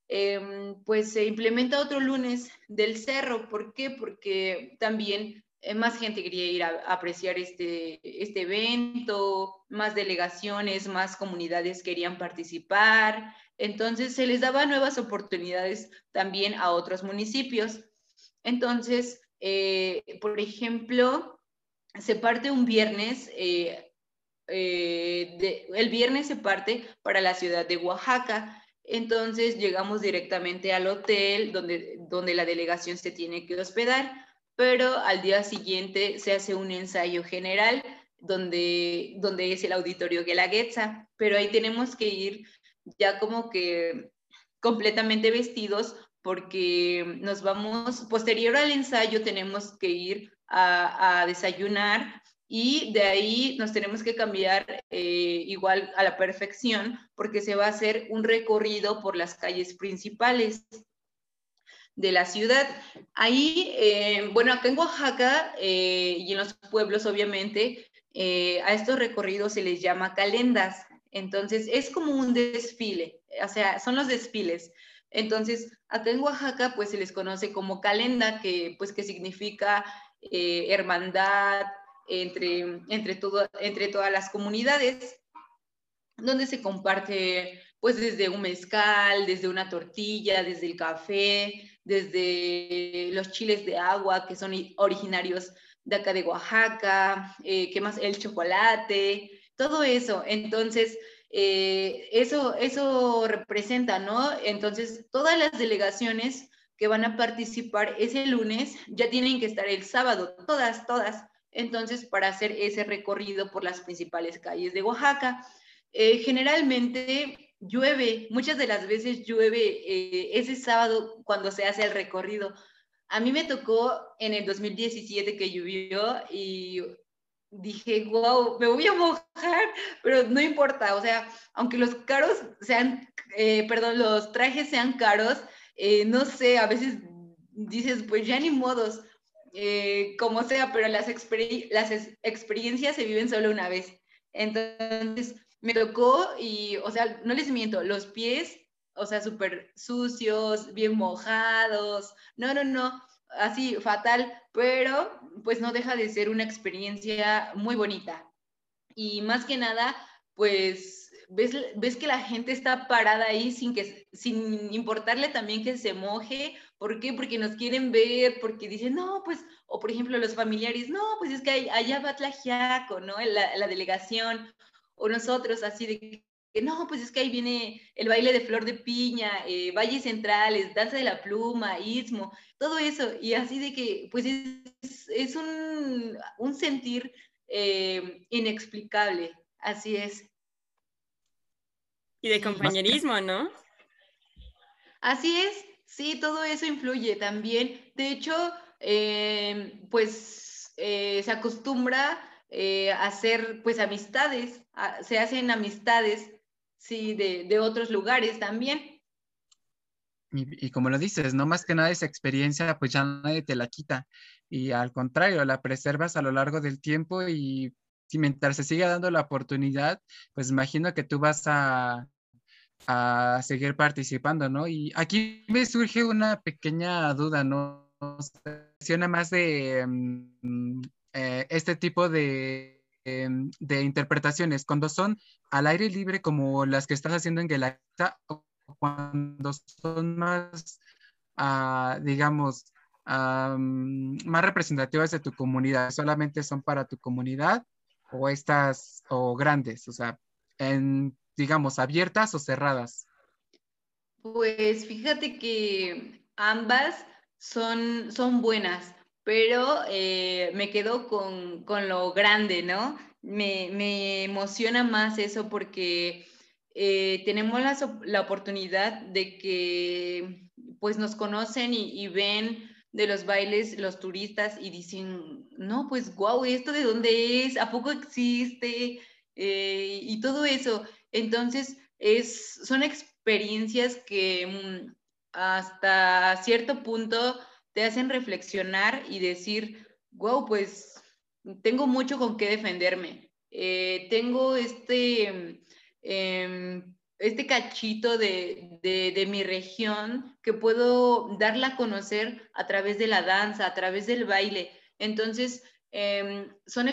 Em, pues se implementa otro lunes del cerro. ¿Por qué? Porque también eh, más gente quería ir a, apreciar este, este evento, más delegaciones, más comunidades querían participar. Entonces se les daba nuevas oportunidades también a otros municipios. Entonces, eh, por ejemplo, se parte un viernes, eh, el viernes se parte para la ciudad de Oaxaca entonces llegamos directamente al hotel donde, donde la delegación se tiene que hospedar, pero al día siguiente se hace un ensayo general donde, donde es el auditorio Guelaguetza, pero ahí tenemos que ir ya como que completamente vestidos porque nos vamos, posterior al ensayo tenemos que ir a, desayunar y de ahí nos tenemos que cambiar eh, igual a la perfección porque se va a hacer un recorrido por las calles principales de la ciudad. Ahí, eh, bueno, acá en Oaxaca eh, y en los pueblos, obviamente, a estos recorridos se les llama calendas. Entonces, es como un desfile, o sea, son los desfiles. Entonces, acá en Oaxaca, pues se les conoce como calenda, que pues que significa hermandad, entre, entre, todo, entre todas las comunidades, donde se comparte pues desde un mezcal, desde una tortilla, desde el café, desde los chiles de agua que son originarios de acá de Oaxaca, eh, ¿qué más? El chocolate, todo eso. Entonces, eh, eso, eso representa, ¿no? Entonces, todas las delegaciones que van a participar ese lunes ya tienen que estar el sábado, todas, todas entonces para hacer ese recorrido por las principales calles de Oaxaca. Eh, generalmente llueve, muchas de las veces llueve eh, ese sábado cuando se hace el recorrido. A mí me tocó en el 2017 que llovió y dije, wow, me voy a mojar, pero no importa, o sea, aunque los caros sean, eh, perdón, los trajes sean caros, no sé, a veces dices, pues ya ni modos, eh, como sea, pero las, las experiencias se viven solo una vez. Entonces, me tocó y, o sea, no les miento, los pies, o sea, súper sucios, bien mojados, no, no, no, así fatal, pero pues no deja de ser una experiencia muy bonita. Y más que nada, pues ves, ves que la gente está parada ahí sin, que, sin importarle también que se moje. ¿Por qué? Porque nos quieren ver, porque dicen, no, pues, o por ejemplo los familiares, no, pues es que allá va Tlajiaco, ¿no? La, la delegación, o nosotros así de no, pues es que ahí viene el baile de flor de piña, eh, valles centrales, danza de la pluma, istmo, todo eso, y así de que, pues es, es un, un, sentir eh, inexplicable, así es. Y de compañerismo, ¿no? Así es, sí, todo eso influye también. De hecho, eh, pues se acostumbra eh, hacer pues amistades, se hacen amistades, sí, de, otros lugares también. Y, como lo dices, no más que nada esa experiencia pues ya nadie te la quita y al contrario, la preservas a lo largo del tiempo y mientras se sigue dando la oportunidad, pues imagino que tú vas a, a seguir participando, ¿no? Y aquí me surge una pequeña duda, ¿no? Menciona más de mm, eh, este tipo de, de, interpretaciones, cuando son al aire libre como las que estás haciendo en o cuando son más, uh, digamos, más representativas de tu comunidad, solamente son para tu comunidad o estas, o grandes, o sea, en, digamos, abiertas o cerradas. Pues fíjate que ambas son, son buenas pero eh, me quedo con, lo grande, ¿no? Me, emociona más eso porque eh, tenemos la, oportunidad de que pues nos conocen y, ven de los bailes los turistas y dicen, no, pues guau, ¿esto de dónde es? ¿A poco existe? Eh, y todo eso. Entonces, es, son experiencias que mm, hasta cierto punto te hacen reflexionar y decir, wow, pues tengo mucho con qué defenderme. Eh, tengo este, em, este cachito de, de, mi región que puedo darla a conocer a través de la danza, a través del baile. Entonces, em, son,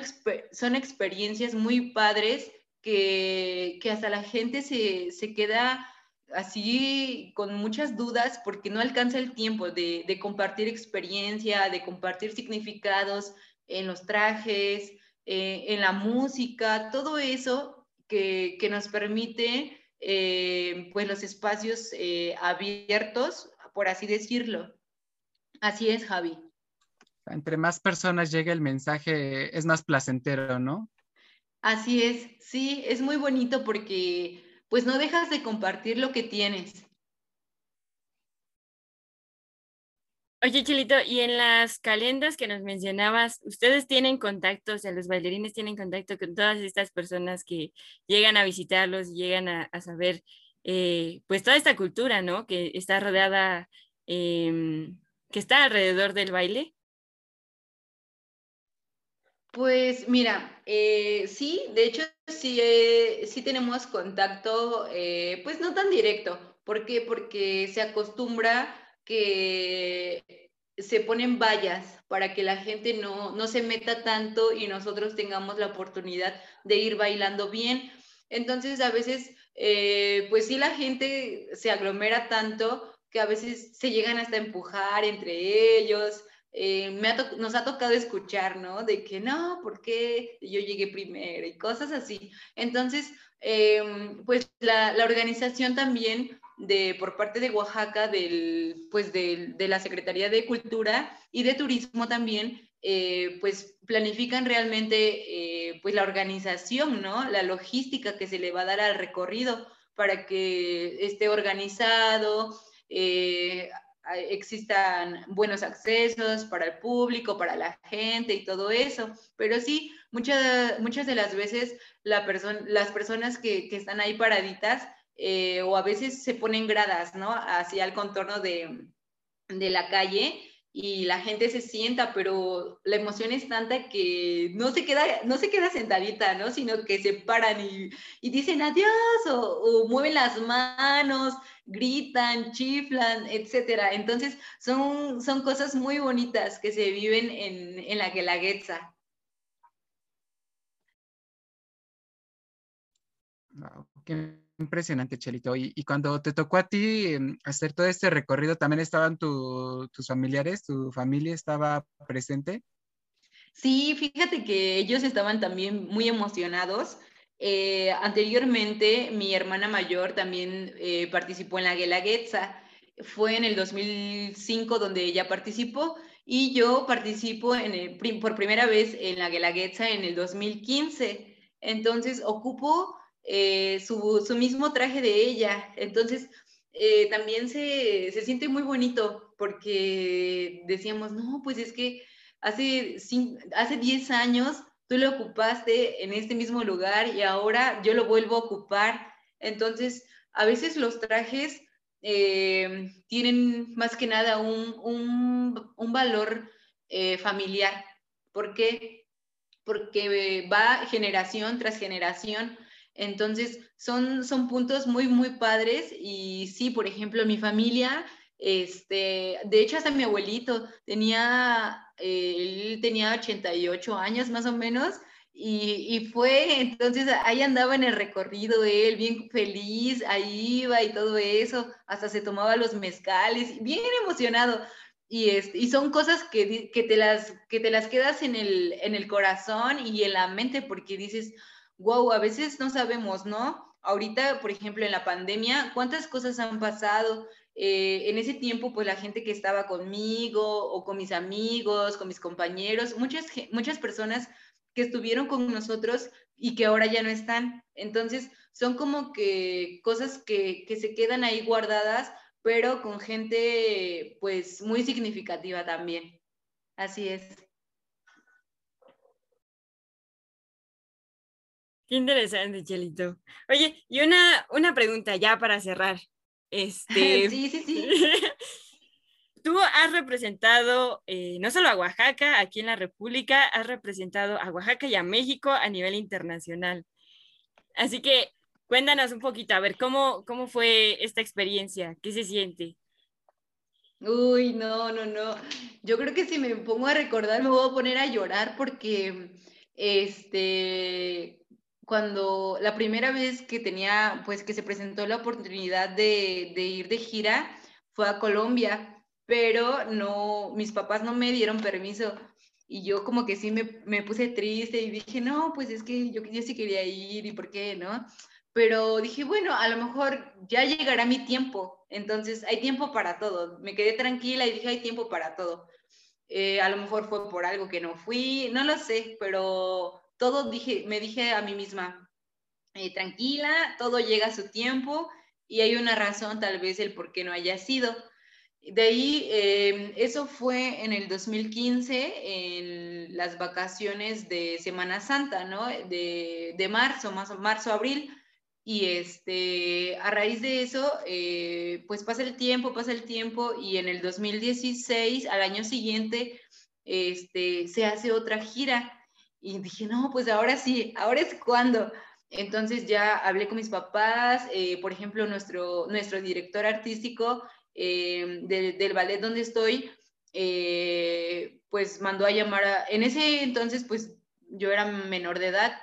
son experiencias muy padres que, que hasta la gente se, se queda así con muchas dudas porque no alcanza el tiempo de, compartir experiencia, de compartir significados en los trajes, eh, en la música, todo eso que, nos permite eh, pues los espacios eh, abiertos, por así decirlo. Así es, Javi. Entre más personas llegue el mensaje, es más placentero, ¿no? Así es, sí, es muy bonito porque pues no dejas de compartir lo que tienes. Oye, Chilito, y en las calendas que nos mencionabas, ¿ustedes tienen contacto, o sea, los bailarines tienen contacto con todas estas personas que llegan a visitarlos, llegan a, saber, eh, pues, toda esta cultura, ¿no? Que está rodeada, em, que está alrededor del baile? Pues mira, eh, sí, de hecho sí, eh, sí tenemos contacto, eh, pues no tan directo. ¿Por qué? Porque se acostumbra que se ponen vallas para que la gente no, no se meta tanto y nosotros tengamos la oportunidad de ir bailando bien. Entonces a veces, pues sí, la gente se aglomera tanto que a veces se llegan hasta empujar entre ellos. Eh, nos ha tocado escuchar, ¿no? De que no, ¿por qué yo llegué primero? Y cosas así. Entonces, em, pues la, organización también de, por parte de Oaxaca, del, pues de, la Secretaría de Cultura y de Turismo también, eh, pues planifican realmente eh, pues la organización, ¿no? La logística que se le va a dar al recorrido para que esté organizado, existan buenos accesos para el público, para la gente y todo eso. Pero sí, muchas, muchas de las veces la las personas que, están ahí paraditas eh, o a veces se ponen gradas, ¿no? Hacia el contorno de, la calle y la gente se sienta, pero la emoción es tanta que no se queda, no se queda sentadita, ¿no? Sino que se paran y, y dicen adiós o, mueven las manos, gritan, chiflan, etcétera. Entonces, son, son cosas muy bonitas que se viven en, en la Guelaguetza. Wow, qué impresionante, Chelito. Y, cuando te tocó a ti em, hacer todo este recorrido, ¿también estaban tus familiares, tu familia estaba presente? Sí, fíjate que ellos estaban también muy emocionados. Eh, anteriormente, mi hermana mayor también eh, participó en la Guelaguetza. Fue en el 2005 donde ella participó y yo participo por primera vez en la Guelaguetza en el 2015. Entonces, ocupo eh, su, mismo traje de ella. Entonces, también se, se, siente muy bonito porque decíamos, no, pues es que hace, hace 10 años tú lo ocupaste en este mismo lugar y ahora yo lo vuelvo a ocupar. Entonces, a veces los trajes eh, tienen más que nada un, un, un valor familiar. ¿Por qué? Porque va generación tras generación entonces, son, son puntos muy, muy padres y sí, por ejemplo, mi familia, este, de hecho, hasta mi abuelito tenía, eh, él tenía 88 años más o menos y, y, fue, entonces ahí andaba en el recorrido él, bien feliz, ahí iba y todo eso, hasta se tomaba los mezcales, bien emocionado. Y, este, y son cosas que, que, te las, que te las quedas en el, en el corazón y en la mente porque dices, wow, a veces no sabemos, ¿no? Ahorita, por ejemplo, en la pandemia, ¿cuántas cosas han pasado? Eh, en ese tiempo, pues la gente que estaba conmigo o con mis amigos, con mis compañeros, muchas, muchas personas que estuvieron con nosotros y que ahora ya no están. Entonces, son como que cosas que, que se quedan ahí guardadas, pero con gente pues muy significativa también. Así es. Qué interesante, Chelito. Oye, y una, una pregunta ya para cerrar. Este, sí, sí, sí. Tú has representado eh, no solo a Oaxaca, aquí en la República, has representado a Oaxaca y a México a nivel internacional. Así que cuéntanos un poquito, a ver, ¿cómo, cómo fue esta experiencia? ¿Qué se siente? Uy, no, no, no. Yo creo que si me pongo a recordar me voy a poner a llorar porque, este, cuando la primera vez que tenía, pues que se presentó la oportunidad de, de, ir de gira fue a Colombia, pero no, mis papás no me dieron permiso y yo como que sí me, me puse triste y dije, no, pues es que yo, yo sí quería ir y por qué, ¿no? Pero dije, bueno, a lo mejor ya llegará mi tiempo, entonces hay tiempo para todo. Me quedé tranquila y dije, hay tiempo para todo. Eh, a lo mejor fue por algo que no fui, no lo sé, pero todo dije, me dije a mí misma, eh, tranquila, todo llega a su tiempo y hay una razón tal vez el por qué no haya sido. De ahí, em, eso fue en el 2015, en las vacaciones de Semana Santa, ¿no? De, de marzo, más marzo, abril. Y este, a raíz de eso, eh, pues pasa el tiempo, pasa el tiempo y en el 2016, al año siguiente, este, se hace otra gira y dije, no, pues ahora sí, ahora es cuando. Entonces ya hablé con mis papás, eh, por ejemplo, nuestro, nuestro director artístico eh, del ballet donde estoy, eh, pues mandó a llamar a, en ese entonces pues yo era menor de edad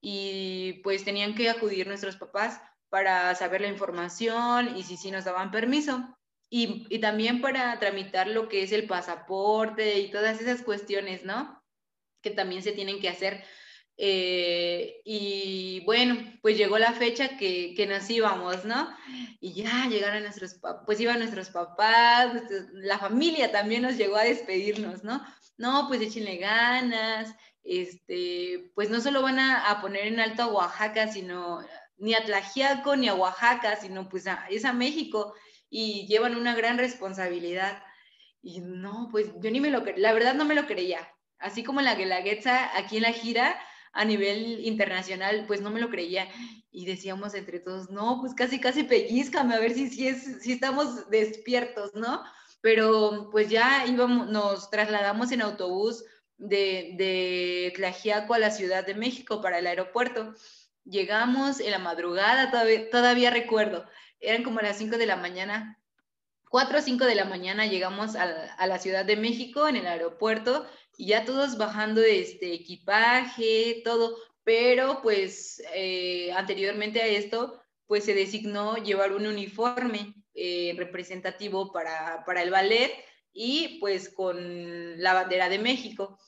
y pues tenían que acudir nuestros papás para saber la información y si sí nos daban permiso. Y también para tramitar lo que es el pasaporte y todas esas cuestiones, ¿no? Que también se tienen que hacer. Eh, y bueno, pues llegó la fecha que, que, nos íbamos, ¿no? Y ya llegaron nuestros, pues iban nuestros papás, la familia también nos llegó a despedirnos, ¿no? No, pues échenle ganas, este, pues no solo van a, poner en alto a Oaxaca, sino ni a Tlajiaco ni a Oaxaca, sino pues es a México y llevan una gran responsabilidad. Y no, pues yo ni me lo, la verdad no me lo creía, así como la Guelaguetza aquí en la gira a nivel internacional, pues no me lo creía y decíamos entre todos, no, pues casi, casi pellizcame a ver si, si, es, si estamos despiertos, ¿no? pero pues ya íbamos, nos trasladamos en autobús de, de Tlajiaco a la Ciudad de México para el aeropuerto. Llegamos en la madrugada, todavía, todavía recuerdo, eran como las 5 de la mañana, 4 o 5 de la mañana llegamos a, a, la Ciudad de México en el aeropuerto y ya todos bajando este equipaje, todo, pero pues eh, anteriormente a esto, pues se designó llevar un uniforme eh, representativo para, para el ballet y pues con la bandera de México.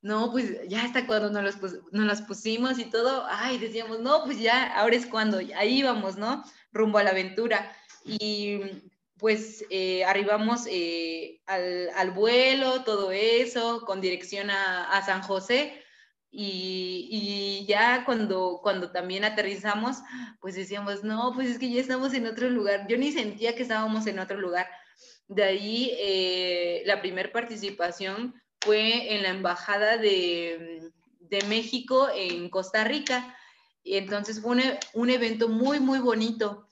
No, pues ya hasta cuando nos los, nos los pusimos y todo, ay, decíamos, no, pues ya, ahora es cuando, ahí vamos, ¿no? Rumbo a la aventura. Y pues eh, arribamos eh, al, vuelo, todo eso, con dirección a, San José. Y, y, ya cuando, cuando también aterrizamos, pues decíamos, no, pues es que ya estamos en otro lugar. Yo ni sentía que estábamos en otro lugar. De ahí eh, la primera participación fue en la Embajada de, de, México en Costa Rica. Y entonces fue un, un evento muy, muy bonito.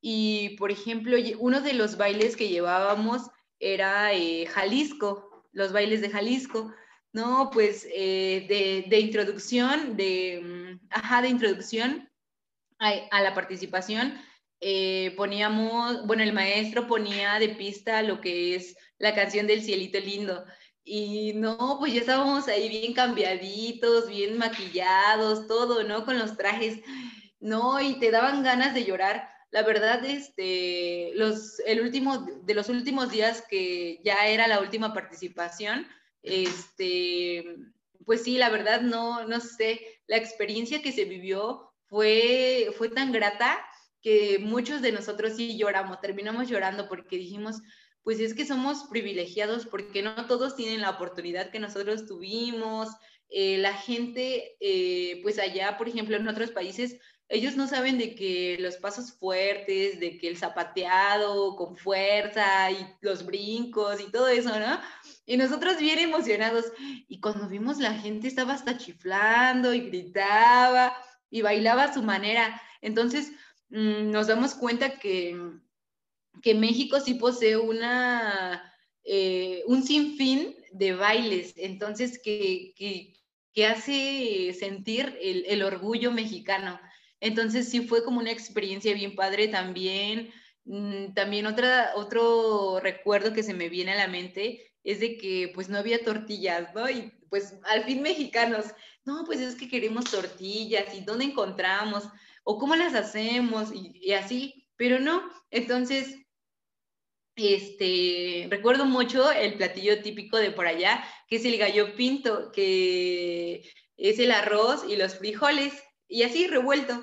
Y, por ejemplo, uno de los bailes que llevábamos era eh, Jalisco, los bailes de Jalisco. No, pues eh, de, de, introducción, de, mm, ajá, de introducción a, la participación, eh, poníamos, bueno, el maestro ponía de pista lo que es la canción del cielito lindo. Y no, pues ya estábamos ahí bien cambiaditos, bien maquillados, todo, ¿no? Con los trajes. No, y te daban ganas de llorar la verdad, este, los, el último, de los últimos días que ya era la última participación, este, pues sí, la verdad, no, no sé, la experiencia que se vivió fue, fue tan grata que muchos de nosotros sí lloramos, terminamos llorando porque dijimos, pues es que somos privilegiados porque no todos tienen la oportunidad que nosotros tuvimos. Eh, la gente, eh, pues allá, por ejemplo, en otros países, ellos no saben de que los pasos fuertes, de que el zapateado con fuerza y los brincos y todo eso, ¿no? Y nosotros bien emocionados. Y cuando vimos la gente estaba hasta chiflando y gritaba y bailaba a su manera. Entonces mmm, nos damos cuenta que, que México sí posee una, eh, un sinfín de bailes, entonces que, que, que hace sentir el, el orgullo mexicano. Entonces sí fue como una experiencia bien padre también. Mm, también otra, otro recuerdo que se me viene a la mente es de que pues no había tortillas, ¿no? Y pues al fin mexicanos, no, pues es que queremos tortillas y dónde encontramos o cómo las hacemos y, y así, pero no. Entonces, este, recuerdo mucho el platillo típico de por allá, que es el gallo pinto, que es el arroz y los frijoles y así revuelto.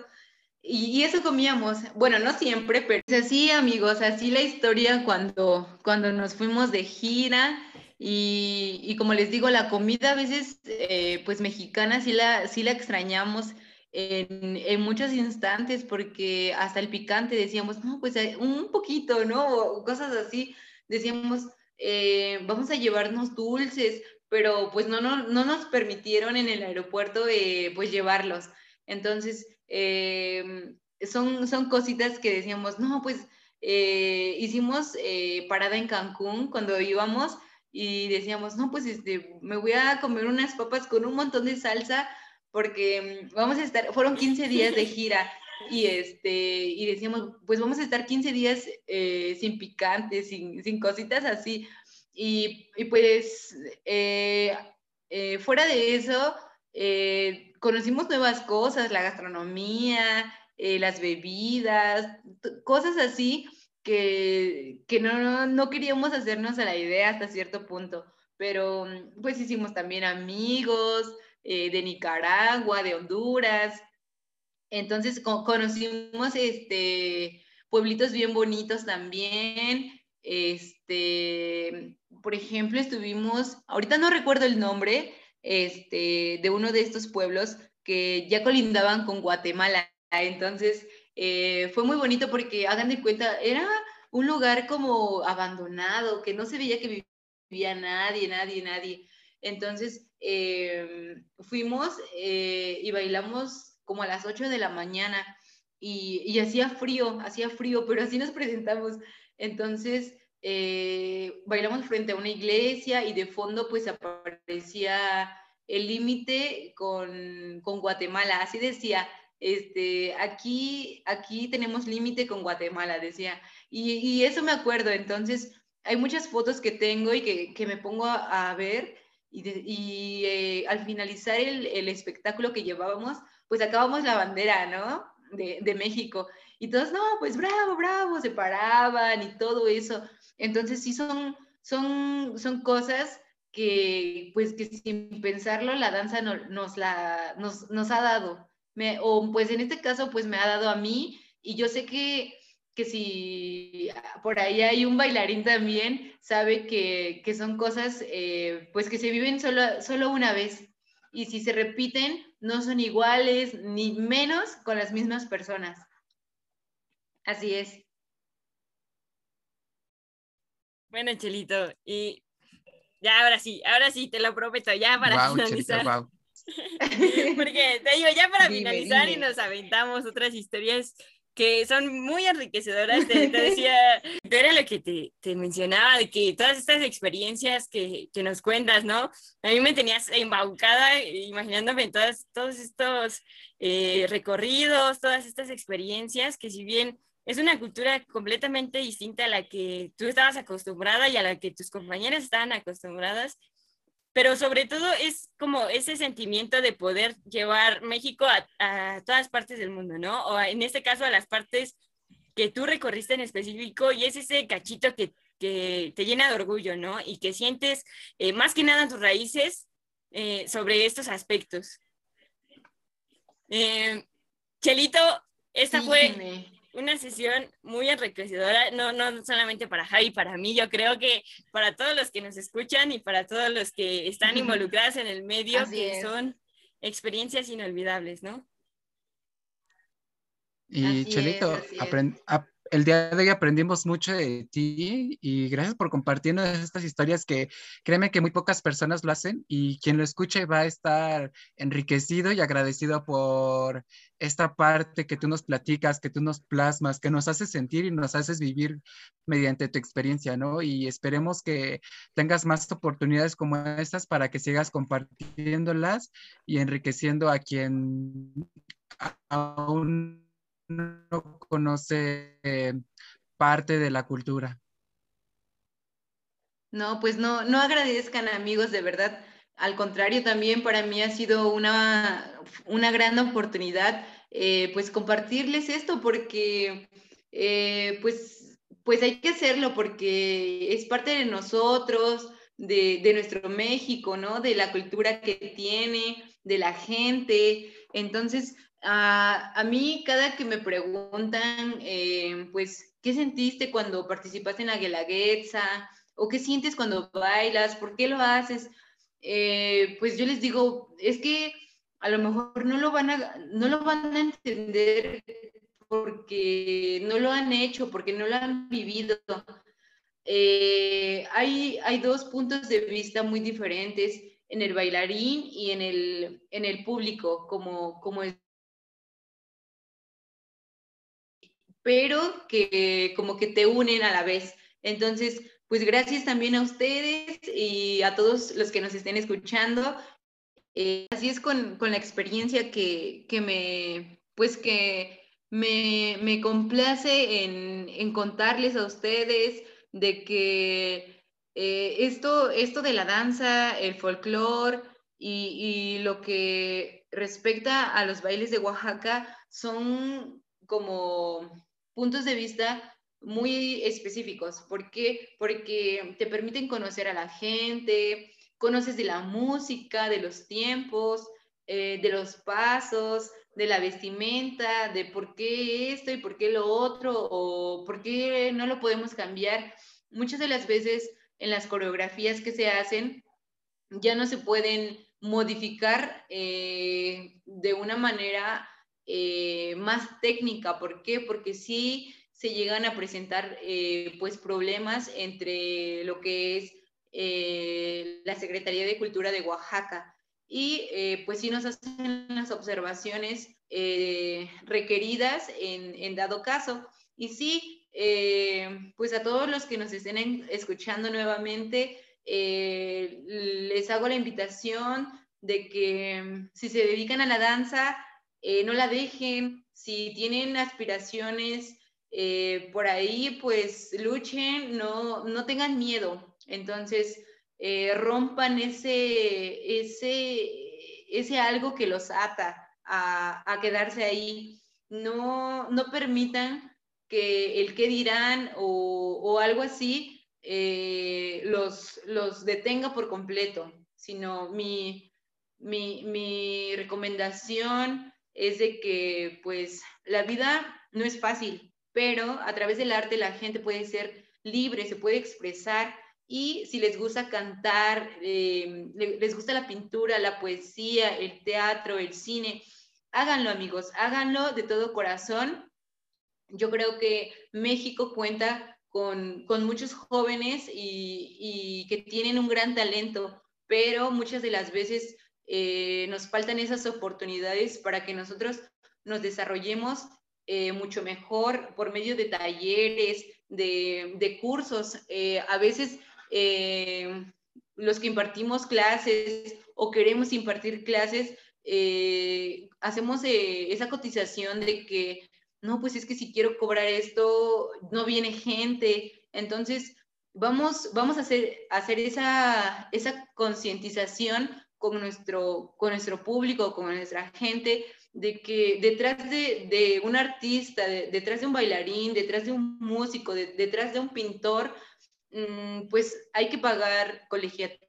Y, eso comíamos, bueno, no siempre, pero así, amigos, así la historia cuando, cuando nos fuimos de gira. Y, y como les digo, la comida a veces, eh, pues mexicana, sí la, sí la extrañamos en, en, muchos instantes, porque hasta el picante decíamos, no, pues eh, un poquito, ¿no? O cosas así. Decíamos, eh, vamos a llevarnos dulces, pero pues no, no, no nos permitieron en el aeropuerto, eh, pues llevarlos. Entonces, eh, son, son cositas que decíamos, no, pues eh, hicimos eh, parada en Cancún cuando íbamos y decíamos, no, pues este, me voy a comer unas papas con un montón de salsa porque mm, vamos a estar, fueron 15 días de gira y, este, y decíamos, pues vamos a estar 15 días sin picantes, sin, sin, cositas así. Y, pues fuera de eso, conocimos nuevas cosas, la gastronomía, eh, las bebidas, cosas así que, que no, no, queríamos hacernos a la idea hasta cierto punto, pero mm, pues hicimos también amigos eh, de Nicaragua, de Honduras, entonces co conocimos este, pueblitos bien bonitos también, este, por ejemplo, estuvimos, ahorita no recuerdo el nombre, este, de uno de estos pueblos que ya colindaban con Guatemala. Entonces, eh, fue muy bonito porque, hagan de cuenta, era un lugar como abandonado, que no se veía que vivía nadie, nadie, nadie. Entonces, eh, fuimos eh, y bailamos como a las 8 de la mañana y, y hacía frío, hacía frío, pero así nos presentamos. Entonces, eh, bailamos frente a una iglesia y de fondo pues aparecía el límite con, con, Guatemala, así decía, este, aquí, aquí tenemos límite con Guatemala, decía, y, y, eso me acuerdo, entonces hay muchas fotos que tengo y que, que me pongo a, a ver y, y eh, al finalizar el, el, espectáculo que llevábamos, pues acabamos la bandera, ¿no? De, de México. Y todos, no, pues bravo, bravo, se paraban y todo eso. Entonces sí son, son, son cosas que, pues, que sin pensarlo la danza nos, la, nos, nos ha dado. Me, o pues en este caso, pues me ha dado a mí y yo sé que, que si por ahí hay un bailarín también, sabe que, que son cosas eh, pues que se viven solo, solo una vez y si se repiten no son iguales ni menos con las mismas personas. Así es. Bueno, Chelito, y ya ahora sí, ahora sí, te lo prometo, ya para finalizar. Porque te digo, ya para finalizar y nos aventamos otras historias que son muy enriquecedoras. Te, decía, era lo que te, te, mencionaba, de que todas estas experiencias que, que, nos cuentas, ¿no? A mí me tenías embaucada imaginándome todas, todos estos eh, recorridos, todas estas experiencias que si bien es una cultura completamente distinta a la que tú estabas acostumbrada y a la que tus compañeras estaban acostumbradas, pero sobre todo es como ese sentimiento de poder llevar México a, todas partes del mundo, ¿no? O en este caso a las partes que tú recorriste en específico y es ese cachito que, que te llena de orgullo, ¿no? Y que sientes eh, más que nada tus raíces eh, sobre estos aspectos. Eh, Chelito, esta fue una sesión muy enriquecedora, no, no solamente para Javi, para mí, yo creo que para todos los que nos escuchan y para todos los que están involucrados en el medio, que son experiencias inolvidables, ¿no? Y Chelito, el día de hoy aprendimos mucho de ti y gracias por compartirnos estas historias que créeme que muy pocas personas lo hacen y quien lo escuche va a estar enriquecido y agradecido por esta parte que tú nos platicas, que tú nos plasmas, que nos haces sentir y nos haces vivir mediante tu experiencia, ¿no? Y esperemos que tengas más oportunidades como estas para que sigas compartiéndolas y enriqueciendo a quien aún no conoce parte de la cultura. No, pues no, no agradezcan amigos, de verdad. Al contrario, también para mí ha sido una, una gran oportunidad eh, pues compartirles esto porque eh, pues, pues hay que hacerlo porque es parte de nosotros, de, de, nuestro México, ¿no? De la cultura que tiene, de la gente. Entonces, a, mí, cada que me preguntan, eh, pues, ¿qué sentiste cuando participaste en la Guelaguetza? ¿O qué sientes cuando bailas? ¿Por qué lo haces? Eh, pues yo les digo, es que a lo mejor no lo van a, no lo van a entender porque no lo han hecho, porque no lo han vivido. Eh, hay, hay dos puntos de vista muy diferentes en el bailarín y en el, en el público, como, como pero que como que te unen a la vez. Entonces, pues gracias también a ustedes y a todos los que nos estén escuchando. Eh, así es con, con, la experiencia que, que me, pues que me, me complace en, en, contarles a ustedes de que eh, esto, esto de la danza, el folclore y, y lo que respecta a los bailes de Oaxaca son como puntos de vista muy específicos. ¿Por qué? Porque te permiten conocer a la gente, conoces de la música, de los tiempos, eh, de los pasos, de la vestimenta, de por qué esto y por qué lo otro, o por qué no lo podemos cambiar. Muchas de las veces en las coreografías que se hacen ya no se pueden modificar eh, de una manera eh, más técnica. ¿Por qué? Porque sí se llegan a presentar eh, pues problemas entre lo que es eh, la Secretaría de Cultura de Oaxaca y pues sí nos hacen las observaciones requeridas en, en, dado caso. Y sí, eh, pues a todos los que nos estén escuchando nuevamente, eh, les hago la invitación de que mm, si se dedican a la danza, eh, no la dejen, si tienen aspiraciones por ahí, pues luchen, no, no tengan miedo. Entonces, rompan ese, ese, ese algo que los ata a, quedarse ahí. No, no permitan que el que dirán o, algo así eh, los, los detenga por completo, sino mi, mi, recomendación es de que pues la vida no es fácil, pero a través del arte la gente puede ser libre, se puede expresar y si les gusta cantar, eh, les gusta la pintura, la poesía, el teatro, el cine, háganlo amigos, háganlo de todo corazón. Yo creo que México cuenta con, muchos jóvenes y, que tienen un gran talento, pero muchas de las veces eh, nos faltan esas oportunidades para que nosotros nos desarrollemos eh, mucho mejor por medio de talleres, de, cursos. Eh, a veces los que impartimos clases o queremos impartir clases, hacemos esa cotización de que no, pues es que si quiero cobrar esto, no viene gente. Entonces, vamos, vamos a hacer, esa concientización con nuestro, con nuestro público, con nuestra gente, de que detrás de, un artista, detrás de un bailarín, detrás de un músico, detrás de un pintor, mm, pues hay que pagar colegiaturas,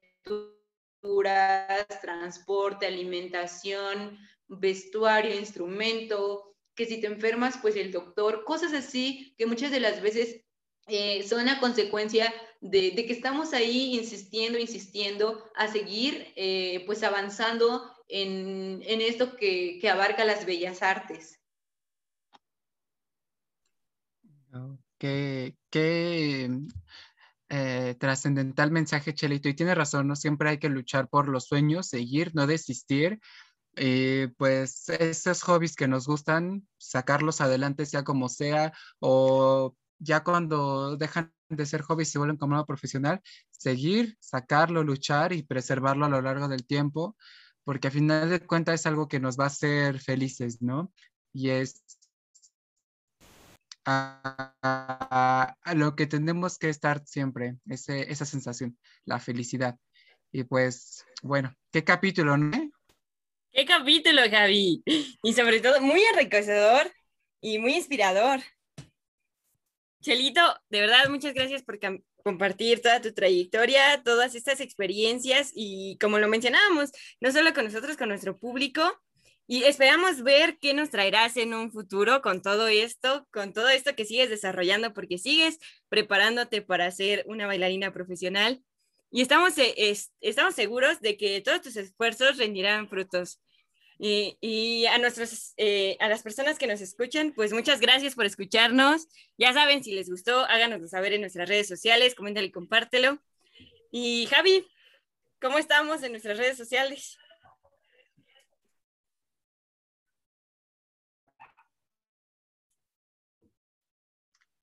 transporte, alimentación, vestuario, instrumento, que si te enfermas, pues el doctor, cosas así que muchas de las veces eh, son a consecuencia de, que estamos ahí insistiendo, insistiendo a seguir eh, pues avanzando en, esto que, abarca las bellas artes. Qué, eh, trascendental mensaje, Chelito. Y tiene razón, ¿no? Siempre hay que luchar por los sueños, seguir, no desistir. Y pues esos hobbies que nos gustan, sacarlos adelante sea como sea, o ya cuando dejan de ser hobbies se vuelven como una profesional, seguir, sacarlo, luchar y preservarlo a lo largo del tiempo, porque a final de cuentas es algo que nos va a hacer felices, ¿no? Y es a, lo que tenemos que estar siempre, esa sensación, la felicidad. Y pues, bueno, qué capítulo, ¿no? Qué capítulo, Javi. Y sobre todo, muy enriquecedor y muy inspirador. Chelito, de verdad, muchas gracias por compartir toda tu trayectoria, todas estas experiencias y como lo mencionábamos, no solo con nosotros, con nuestro público. Y esperamos ver qué nos traerás en un futuro con todo esto, con todo esto que sigues desarrollando, porque sigues preparándote para ser una bailarina profesional y estamos, eh, estamos seguros de que todos tus esfuerzos rendirán frutos. Y, a, nuestros, eh, a las personas que nos escuchan, pues muchas gracias por escucharnos. Ya saben, si les gustó, háganoslo saber en nuestras redes sociales, coméntalo y compártelo. Y Javi, ¿cómo estamos en nuestras redes sociales?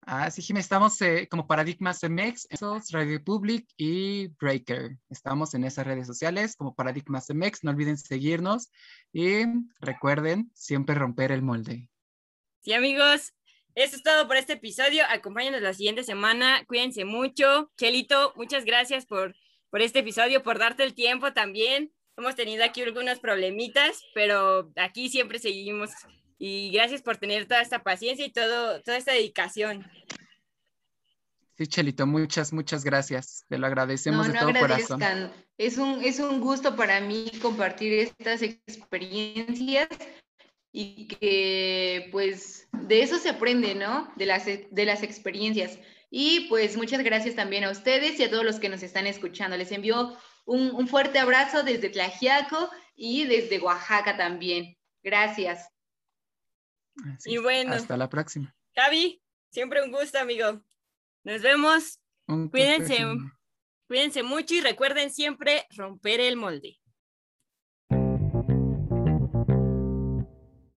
Ah, sí, Jimmy, estamos eh, como Paradigmas MX, Radio Public y Breaker. Estamos en esas redes sociales como Paradigmas MX. No olviden seguirnos y recuerden siempre romper el molde. Sí, amigos, eso es todo por este episodio. Acompáñanos la siguiente semana. Cuídense mucho. Chelito, muchas gracias por, por este episodio, por darte el tiempo también. Hemos tenido aquí algunos problemitas, pero aquí siempre seguimos y gracias por tener toda esta paciencia y todo, toda esta dedicación. Sí, Chelito, muchas, muchas gracias. Te lo agradecemos de todo corazón. Es un, es un gusto para mí compartir estas experiencias y que pues de eso se aprende, ¿no? De las, de las experiencias. Y pues muchas gracias también a ustedes y a todos los que nos están escuchando. Les envío un, un fuerte abrazo desde Tlajiaco y desde Oaxaca también. Gracias y bueno. Hasta la próxima. Javi, siempre un gusto, amigo. Nos vemos. cuídense, cuídense mucho y recuerden siempre romper el molde.